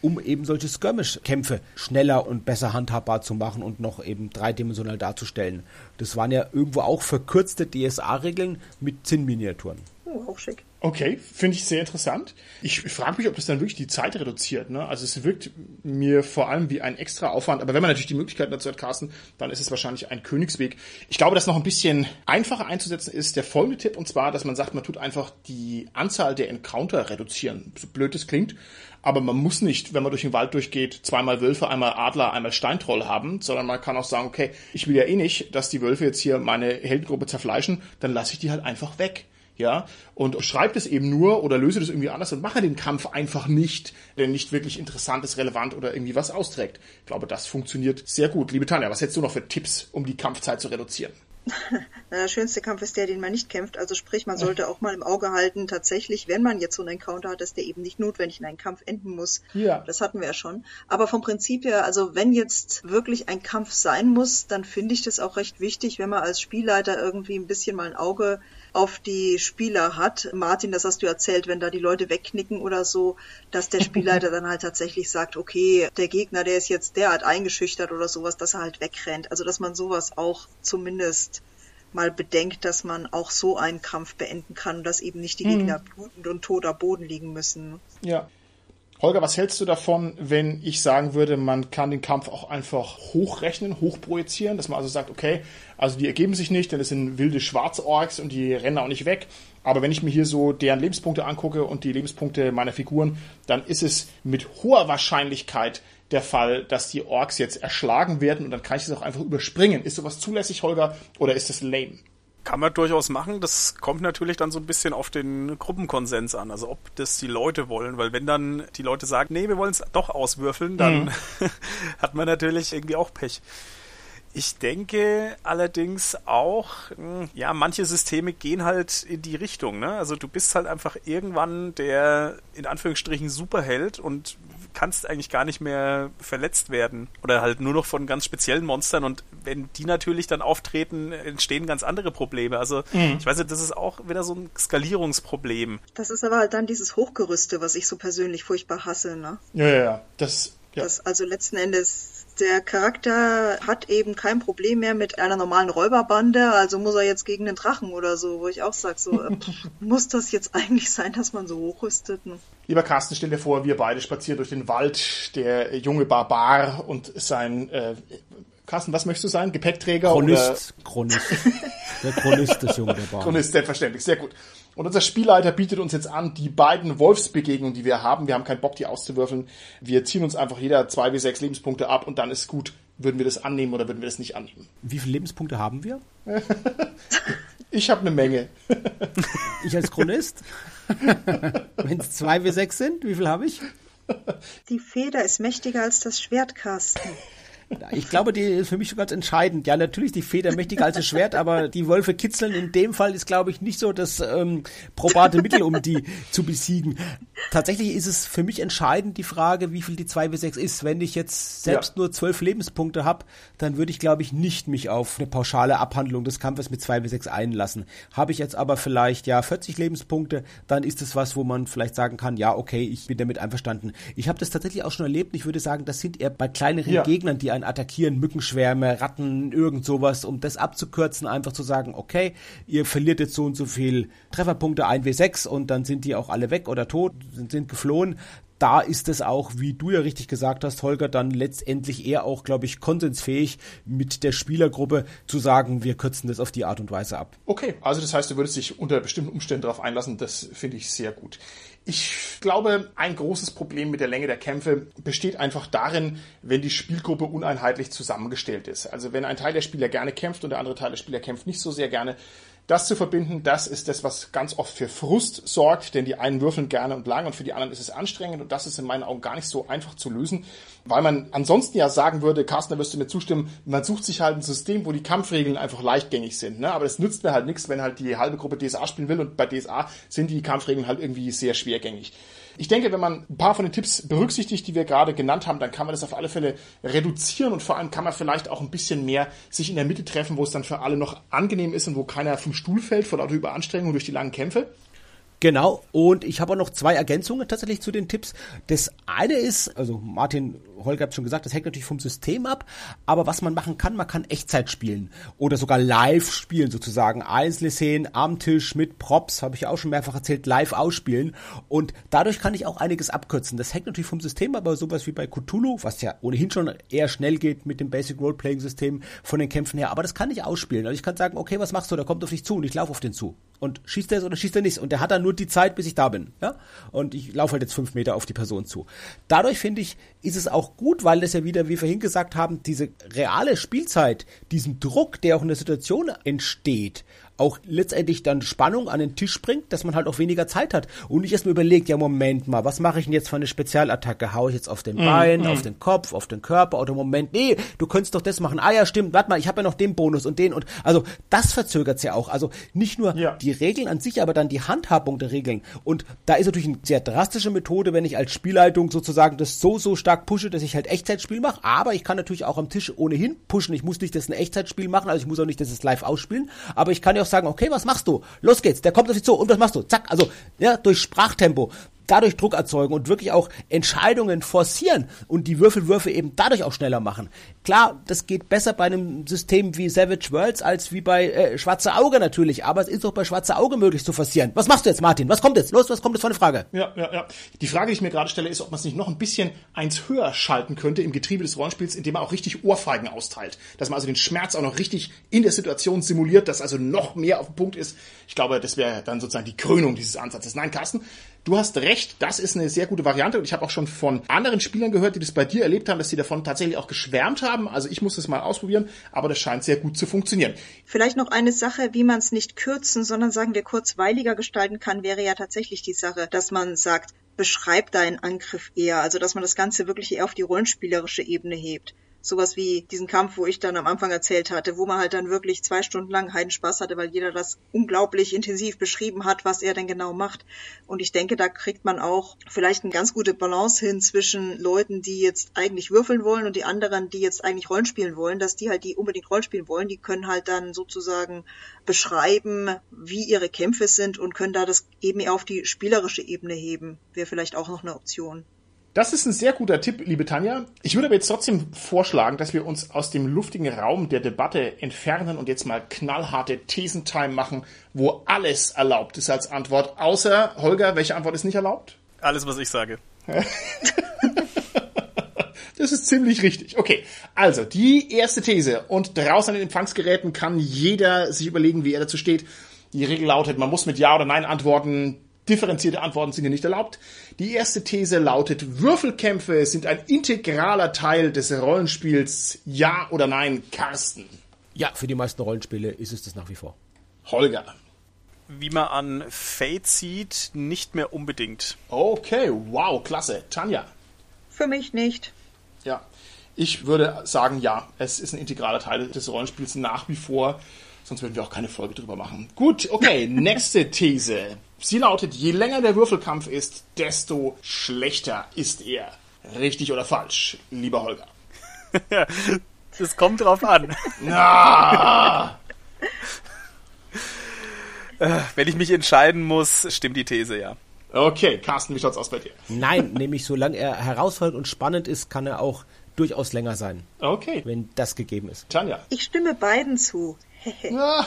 um eben solche Skirmish-Kämpfe schneller und besser handhabbar zu machen und noch eben dreidimensional darzustellen. Das waren ja irgendwo auch verkürzte DSA-Regeln mit Zinnminiaturen. Oh, auch schick. Okay, finde ich sehr interessant. Ich frage mich, ob das dann wirklich die Zeit reduziert. Ne? Also es wirkt mir vor allem wie ein extra Aufwand. Aber wenn man natürlich die Möglichkeit dazu hat, Carsten, dann ist es wahrscheinlich ein Königsweg. Ich glaube, dass noch ein bisschen einfacher einzusetzen ist der folgende Tipp. Und zwar, dass man sagt, man tut einfach die Anzahl der Encounter reduzieren. So blöd es klingt. Aber man muss nicht, wenn man durch den Wald durchgeht, zweimal Wölfe, einmal Adler, einmal Steintroll haben, sondern man kann auch sagen, okay, ich will ja eh nicht, dass die Wölfe jetzt hier meine Heldengruppe zerfleischen, dann lasse ich die halt einfach weg ja, und schreibt es eben nur oder löse das irgendwie anders und mache den Kampf einfach nicht, der nicht wirklich interessant ist, relevant oder irgendwie was austrägt. Ich glaube, das funktioniert sehr gut. Liebe Tanja, was hättest du noch für Tipps, um die Kampfzeit zu reduzieren? *laughs* der schönste Kampf ist der, den man nicht kämpft. Also sprich, man sollte auch mal im Auge halten, tatsächlich, wenn man jetzt so einen Encounter hat, dass der eben nicht notwendig in einen Kampf enden muss. Ja. Das hatten wir ja schon. Aber vom Prinzip her, also wenn jetzt wirklich ein Kampf sein muss, dann finde ich das auch recht wichtig, wenn man als Spielleiter irgendwie ein bisschen mal ein Auge auf die Spieler hat. Martin, das hast du erzählt, wenn da die Leute wegknicken oder so, dass der Spielleiter *laughs* dann halt tatsächlich sagt, okay, der Gegner, der ist jetzt derart eingeschüchtert oder sowas, dass er halt wegrennt. Also dass man sowas auch zumindest mal bedenkt, dass man auch so einen Kampf beenden kann und dass eben nicht die mhm. Gegner blutend und tot am Boden liegen müssen. Ja. Holger, was hältst du davon, wenn ich sagen würde, man kann den Kampf auch einfach hochrechnen, hochprojizieren, dass man also sagt, okay, also die ergeben sich nicht, denn es sind wilde Schwarzorks und die rennen auch nicht weg. Aber wenn ich mir hier so deren Lebenspunkte angucke und die Lebenspunkte meiner Figuren, dann ist es mit hoher Wahrscheinlichkeit der Fall, dass die Orks jetzt erschlagen werden und dann kann ich es auch einfach überspringen. Ist sowas zulässig, Holger, oder ist das lame? Kann man durchaus machen. Das kommt natürlich dann so ein bisschen auf den Gruppenkonsens an. Also ob das die Leute wollen, weil wenn dann die Leute sagen, nee, wir wollen es doch auswürfeln, dann mhm. *laughs* hat man natürlich irgendwie auch Pech. Ich denke allerdings auch, hm, ja, manche Systeme gehen halt in die Richtung, ne? Also du bist halt einfach irgendwann der in Anführungsstrichen Superheld und kannst eigentlich gar nicht mehr verletzt werden oder halt nur noch von ganz speziellen Monstern und wenn die natürlich dann auftreten, entstehen ganz andere Probleme. Also mhm. ich weiß nicht, das ist auch wieder so ein Skalierungsproblem. Das ist aber halt dann dieses Hochgerüste, was ich so persönlich furchtbar hasse, ne? Ja, ja, ja. Das, ja. Das also letzten Endes der Charakter hat eben kein Problem mehr mit einer normalen Räuberbande, also muss er jetzt gegen den Drachen oder so, wo ich auch sage, so, äh, *laughs* muss das jetzt eigentlich sein, dass man so hochrüstet? Ne? Lieber Carsten, stell dir vor, wir beide spazieren durch den Wald, der junge Barbar und sein äh, Carsten, was möchtest du sein? Gepäckträger Chronist, oder? Chronist. Der Chronist des jungen Barbar. *laughs* Chronist, selbstverständlich, sehr gut. Und unser Spielleiter bietet uns jetzt an, die beiden Wolfsbegegnungen, die wir haben, wir haben keinen Bock, die auszuwürfeln. Wir ziehen uns einfach jeder zwei bis sechs Lebenspunkte ab und dann ist gut. Würden wir das annehmen oder würden wir das nicht annehmen? Wie viele Lebenspunkte haben wir? *laughs* ich habe eine Menge. *laughs* ich als Chronist? *laughs* Wenn es zwei bis sechs sind, wie viel habe ich? Die Feder ist mächtiger als das Schwert, Carsten. Ich glaube, die ist für mich schon ganz entscheidend. Ja, natürlich die Feder mächtiger als das Schwert, aber die Wölfe kitzeln in dem Fall ist, glaube ich, nicht so das ähm, probate Mittel, um die zu besiegen. Tatsächlich ist es für mich entscheidend die Frage, wie viel die 2 bis 6 ist. Wenn ich jetzt selbst ja. nur zwölf Lebenspunkte habe, dann würde ich, glaube ich, nicht mich auf eine pauschale Abhandlung des Kampfes mit 2 bis 6 einlassen. Habe ich jetzt aber vielleicht ja 40 Lebenspunkte, dann ist es was, wo man vielleicht sagen kann, ja, okay, ich bin damit einverstanden. Ich habe das tatsächlich auch schon erlebt. Ich würde sagen, das sind eher bei kleineren ja. Gegnern, die ein dann attackieren, Mückenschwärme, Ratten, irgend sowas, um das abzukürzen, einfach zu sagen, okay, ihr verliert jetzt so und so viel Trefferpunkte, 1w6 und dann sind die auch alle weg oder tot, sind, sind geflohen da ist es auch, wie du ja richtig gesagt hast, Holger, dann letztendlich eher auch, glaube ich, konsensfähig mit der Spielergruppe zu sagen, wir kürzen das auf die Art und Weise ab. Okay, also das heißt, du würdest dich unter bestimmten Umständen darauf einlassen, das finde ich sehr gut. Ich glaube, ein großes Problem mit der Länge der Kämpfe besteht einfach darin, wenn die Spielgruppe uneinheitlich zusammengestellt ist. Also wenn ein Teil der Spieler gerne kämpft und der andere Teil der Spieler kämpft nicht so sehr gerne, das zu verbinden, das ist das, was ganz oft für Frust sorgt, denn die einen würfeln gerne und lang und für die anderen ist es anstrengend und das ist in meinen Augen gar nicht so einfach zu lösen, weil man ansonsten ja sagen würde, Carsten, da wirst du mir zustimmen, man sucht sich halt ein System, wo die Kampfregeln einfach leichtgängig sind, ne? aber das nützt mir halt nichts, wenn halt die halbe Gruppe DSA spielen will und bei DSA sind die Kampfregeln halt irgendwie sehr schwergängig. Ich denke, wenn man ein paar von den Tipps berücksichtigt, die wir gerade genannt haben, dann kann man das auf alle Fälle reduzieren und vor allem kann man vielleicht auch ein bisschen mehr sich in der Mitte treffen, wo es dann für alle noch angenehm ist und wo keiner vom Stuhl fällt vor lauter Überanstrengung durch die langen Kämpfe. Genau, und ich habe auch noch zwei Ergänzungen tatsächlich zu den Tipps. Das eine ist, also Martin Holger hat schon gesagt, das hängt natürlich vom System ab, aber was man machen kann, man kann Echtzeit spielen oder sogar live spielen sozusagen. Einzelne Szenen am Tisch mit Props, habe ich auch schon mehrfach erzählt, live ausspielen und dadurch kann ich auch einiges abkürzen. Das hängt natürlich vom System, aber sowas wie bei Cthulhu, was ja ohnehin schon eher schnell geht mit dem Basic Roleplaying System von den Kämpfen her, aber das kann ich ausspielen. Also ich kann sagen, okay, was machst du? Der kommt auf dich zu und ich laufe auf den zu. Und schießt er es oder schießt er nicht? Und der hat dann nur die Zeit, bis ich da bin. Ja? Und ich laufe halt jetzt fünf Meter auf die Person zu. Dadurch finde ich, ist es auch gut, weil das ja wieder, wie wir vorhin gesagt haben, diese reale Spielzeit, diesen Druck, der auch in der Situation entsteht, auch letztendlich dann Spannung an den Tisch bringt, dass man halt auch weniger Zeit hat und nicht erstmal überlegt, ja Moment mal, was mache ich denn jetzt für eine Spezialattacke? Hau ich jetzt auf den mm, Bein, mm. auf den Kopf, auf den Körper oder Moment, nee, du könntest doch das machen. Ah ja, stimmt, warte mal, ich habe ja noch den Bonus und den und also das verzögert's ja auch. Also nicht nur ja. die Regeln an sich, aber dann die Handhabung der Regeln und da ist natürlich eine sehr drastische Methode, wenn ich als Spielleitung sozusagen das so so stark pushe, dass ich halt Echtzeitspiel mache, aber ich kann natürlich auch am Tisch ohnehin pushen. Ich muss nicht das ein Echtzeitspiel machen, also ich muss auch nicht das live ausspielen, aber ich kann ja auch sagen, okay, was machst du? Los geht's, der kommt auf dich zu und was machst du? Zack, also ja, durch Sprachtempo dadurch Druck erzeugen und wirklich auch Entscheidungen forcieren und die Würfelwürfe eben dadurch auch schneller machen. Klar, das geht besser bei einem System wie Savage Worlds als wie bei äh, Schwarze Auge natürlich, aber es ist doch bei Schwarze Auge möglich zu forcieren. Was machst du jetzt, Martin? Was kommt jetzt? Los, was kommt jetzt für eine Frage? Ja, ja, ja. Die Frage, die ich mir gerade stelle, ist, ob man es nicht noch ein bisschen eins höher schalten könnte im Getriebe des Rollenspiels, indem man auch richtig Ohrfeigen austeilt. Dass man also den Schmerz auch noch richtig in der Situation simuliert, dass also noch mehr auf dem Punkt ist. Ich glaube, das wäre dann sozusagen die Krönung dieses Ansatzes. Nein, Carsten, Du hast recht, das ist eine sehr gute Variante und ich habe auch schon von anderen Spielern gehört, die das bei dir erlebt haben, dass sie davon tatsächlich auch geschwärmt haben. Also ich muss das mal ausprobieren, aber das scheint sehr gut zu funktionieren. Vielleicht noch eine Sache, wie man es nicht kürzen, sondern sagen wir kurzweiliger gestalten kann, wäre ja tatsächlich die Sache, dass man sagt, beschreib deinen Angriff eher, also dass man das Ganze wirklich eher auf die rollenspielerische Ebene hebt sowas wie diesen Kampf, wo ich dann am Anfang erzählt hatte, wo man halt dann wirklich zwei Stunden lang heiden Spaß hatte, weil jeder das unglaublich intensiv beschrieben hat, was er denn genau macht. Und ich denke, da kriegt man auch vielleicht eine ganz gute Balance hin zwischen Leuten, die jetzt eigentlich würfeln wollen und die anderen, die jetzt eigentlich Rollen spielen wollen, dass die halt, die unbedingt Rollen spielen wollen, die können halt dann sozusagen beschreiben, wie ihre Kämpfe sind und können da das eben auf die spielerische Ebene heben. Wäre vielleicht auch noch eine Option. Das ist ein sehr guter Tipp, liebe Tanja. Ich würde aber jetzt trotzdem vorschlagen, dass wir uns aus dem luftigen Raum der Debatte entfernen und jetzt mal knallharte Thesentime machen, wo alles erlaubt ist als Antwort. Außer, Holger, welche Antwort ist nicht erlaubt? Alles, was ich sage. *laughs* Das ist ziemlich richtig. Okay, also die erste These. Und draußen an den Empfangsgeräten kann jeder sich überlegen, wie er dazu steht. Die Regel lautet, man muss mit Ja oder Nein antworten. Differenzierte Antworten sind hier nicht erlaubt. Die erste These lautet, Würfelkämpfe sind ein integraler Teil des Rollenspiels. Ja oder nein, Carsten? Ja, für die meisten Rollenspiele ist es das nach wie vor. Holger. Wie man an Fate sieht, nicht mehr unbedingt. Okay, wow, klasse. Tanja. Für mich nicht. Ja, ich würde sagen, ja, es ist ein integraler Teil des Rollenspiels nach wie vor. Sonst würden wir auch keine Folge drüber machen. Gut, okay, *laughs* nächste These. Sie lautet, je länger der Würfelkampf ist, desto schlechter ist er. Richtig oder falsch, lieber Holger? *laughs* das kommt drauf an. *laughs* Ah! Wenn ich mich entscheiden muss, stimmt die These ja. Okay, Carsten, wie schaut's aus bei dir? Nein, nämlich solange er herausfordernd und spannend ist, kann er auch durchaus länger sein. Okay. Wenn das gegeben ist. Tanja. Ich stimme beiden zu. Ja,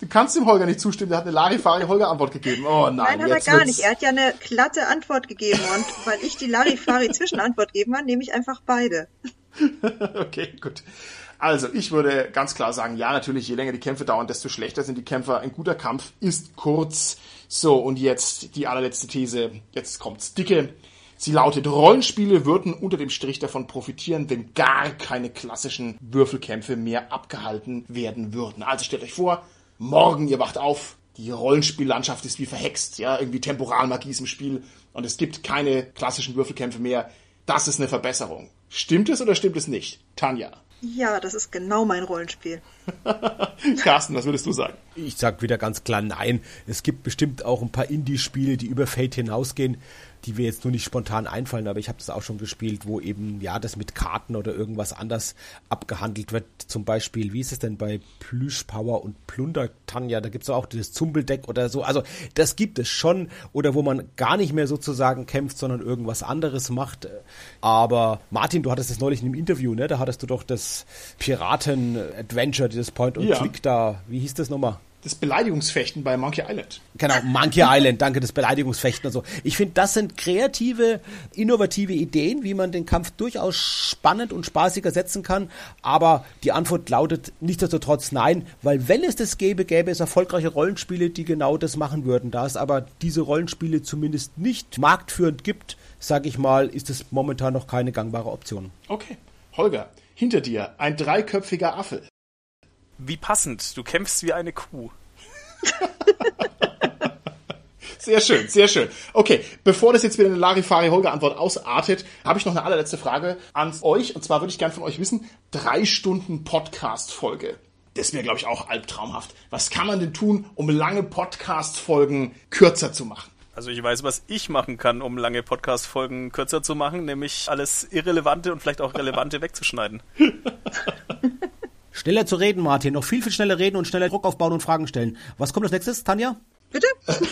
Du kannst dem Holger nicht zustimmen, der hat eine Larifari-Holger-Antwort gegeben. Oh nein, Nein, hat jetzt er gar wird's- nicht. Er hat ja eine glatte Antwort gegeben und weil ich die Larifari-Zwischenantwort geben kann, nehme ich einfach beide. *laughs* Okay, gut. Also, ich würde ganz klar sagen, ja, natürlich, je länger die Kämpfe dauern, desto schlechter sind die Kämpfer. Ein guter Kampf ist kurz. So, und jetzt die allerletzte These. Jetzt kommt's dicke. Sie lautet, Rollenspiele würden unter dem Strich davon profitieren, wenn gar keine klassischen Würfelkämpfe mehr abgehalten werden würden. Also stellt euch vor, morgen ihr wacht auf, die Rollenspiellandschaft ist wie verhext, ja, irgendwie Temporalmagie ist im Spiel und es gibt keine klassischen Würfelkämpfe mehr. Das ist eine Verbesserung. Stimmt es oder stimmt es nicht? Tanja. Ja, das ist genau mein Rollenspiel. *laughs* Carsten, was würdest du sagen? Ich sag wieder ganz klar nein. Es gibt bestimmt auch ein paar Indie-Spiele, die über Fate hinausgehen, die mir jetzt nur nicht spontan einfallen, aber ich habe das auch schon gespielt, wo eben ja das mit Karten oder irgendwas anders abgehandelt wird. Zum Beispiel, wie ist es denn bei Plüschpower und Plunder, Tanja? Da gibt's auch dieses Zumbeldeck oder so. Also das gibt es schon. Oder wo man gar nicht mehr sozusagen kämpft, sondern irgendwas anderes macht. Aber Martin, du hattest das neulich in einem Interview, ne? Da hattest du doch das Piraten-Adventure, dieses Point-and-Click da. Wie hieß das nochmal? Das Beleidigungsfechten bei Monkey Island. Genau, Monkey Island, danke, das Beleidigungsfechten und so. Ich finde, das sind kreative, innovative Ideen, wie man den Kampf durchaus spannend und spaßiger setzen kann. Aber die Antwort lautet nichtsdestotrotz nein, weil wenn es das gäbe, gäbe es erfolgreiche Rollenspiele, die genau das machen würden. Da es aber diese Rollenspiele zumindest nicht marktführend gibt, sage ich mal, ist es momentan noch keine gangbare Option. Okay. Holger, hinter dir ein dreiköpfiger Affe. Wie passend, du kämpfst wie eine Kuh. *laughs* Sehr schön, sehr schön. Okay, bevor das jetzt wieder eine Larifari-Holger-Antwort ausartet, habe ich noch eine allerletzte Frage an euch. Und zwar würde ich gern von euch wissen, drei Stunden Podcast-Folge. Das wäre, glaube ich, auch albtraumhaft. Was kann man denn tun, um lange Podcast-Folgen kürzer zu machen? Also ich weiß, was ich machen kann, um lange Podcast-Folgen kürzer zu machen, nämlich alles Irrelevante und vielleicht auch Relevante *laughs* wegzuschneiden. *laughs* Schneller zu reden, Martin. Noch viel, viel schneller reden und schneller Druck aufbauen und Fragen stellen. Was kommt als nächstes, Tanja? Bitte? *laughs*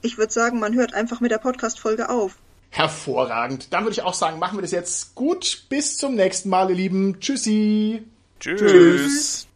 Ich würde sagen, man hört einfach mit der Podcast-Folge auf. Hervorragend. Dann würde ich auch sagen, machen wir das jetzt gut. Bis zum nächsten Mal, ihr Lieben. Tschüssi. Tschüss.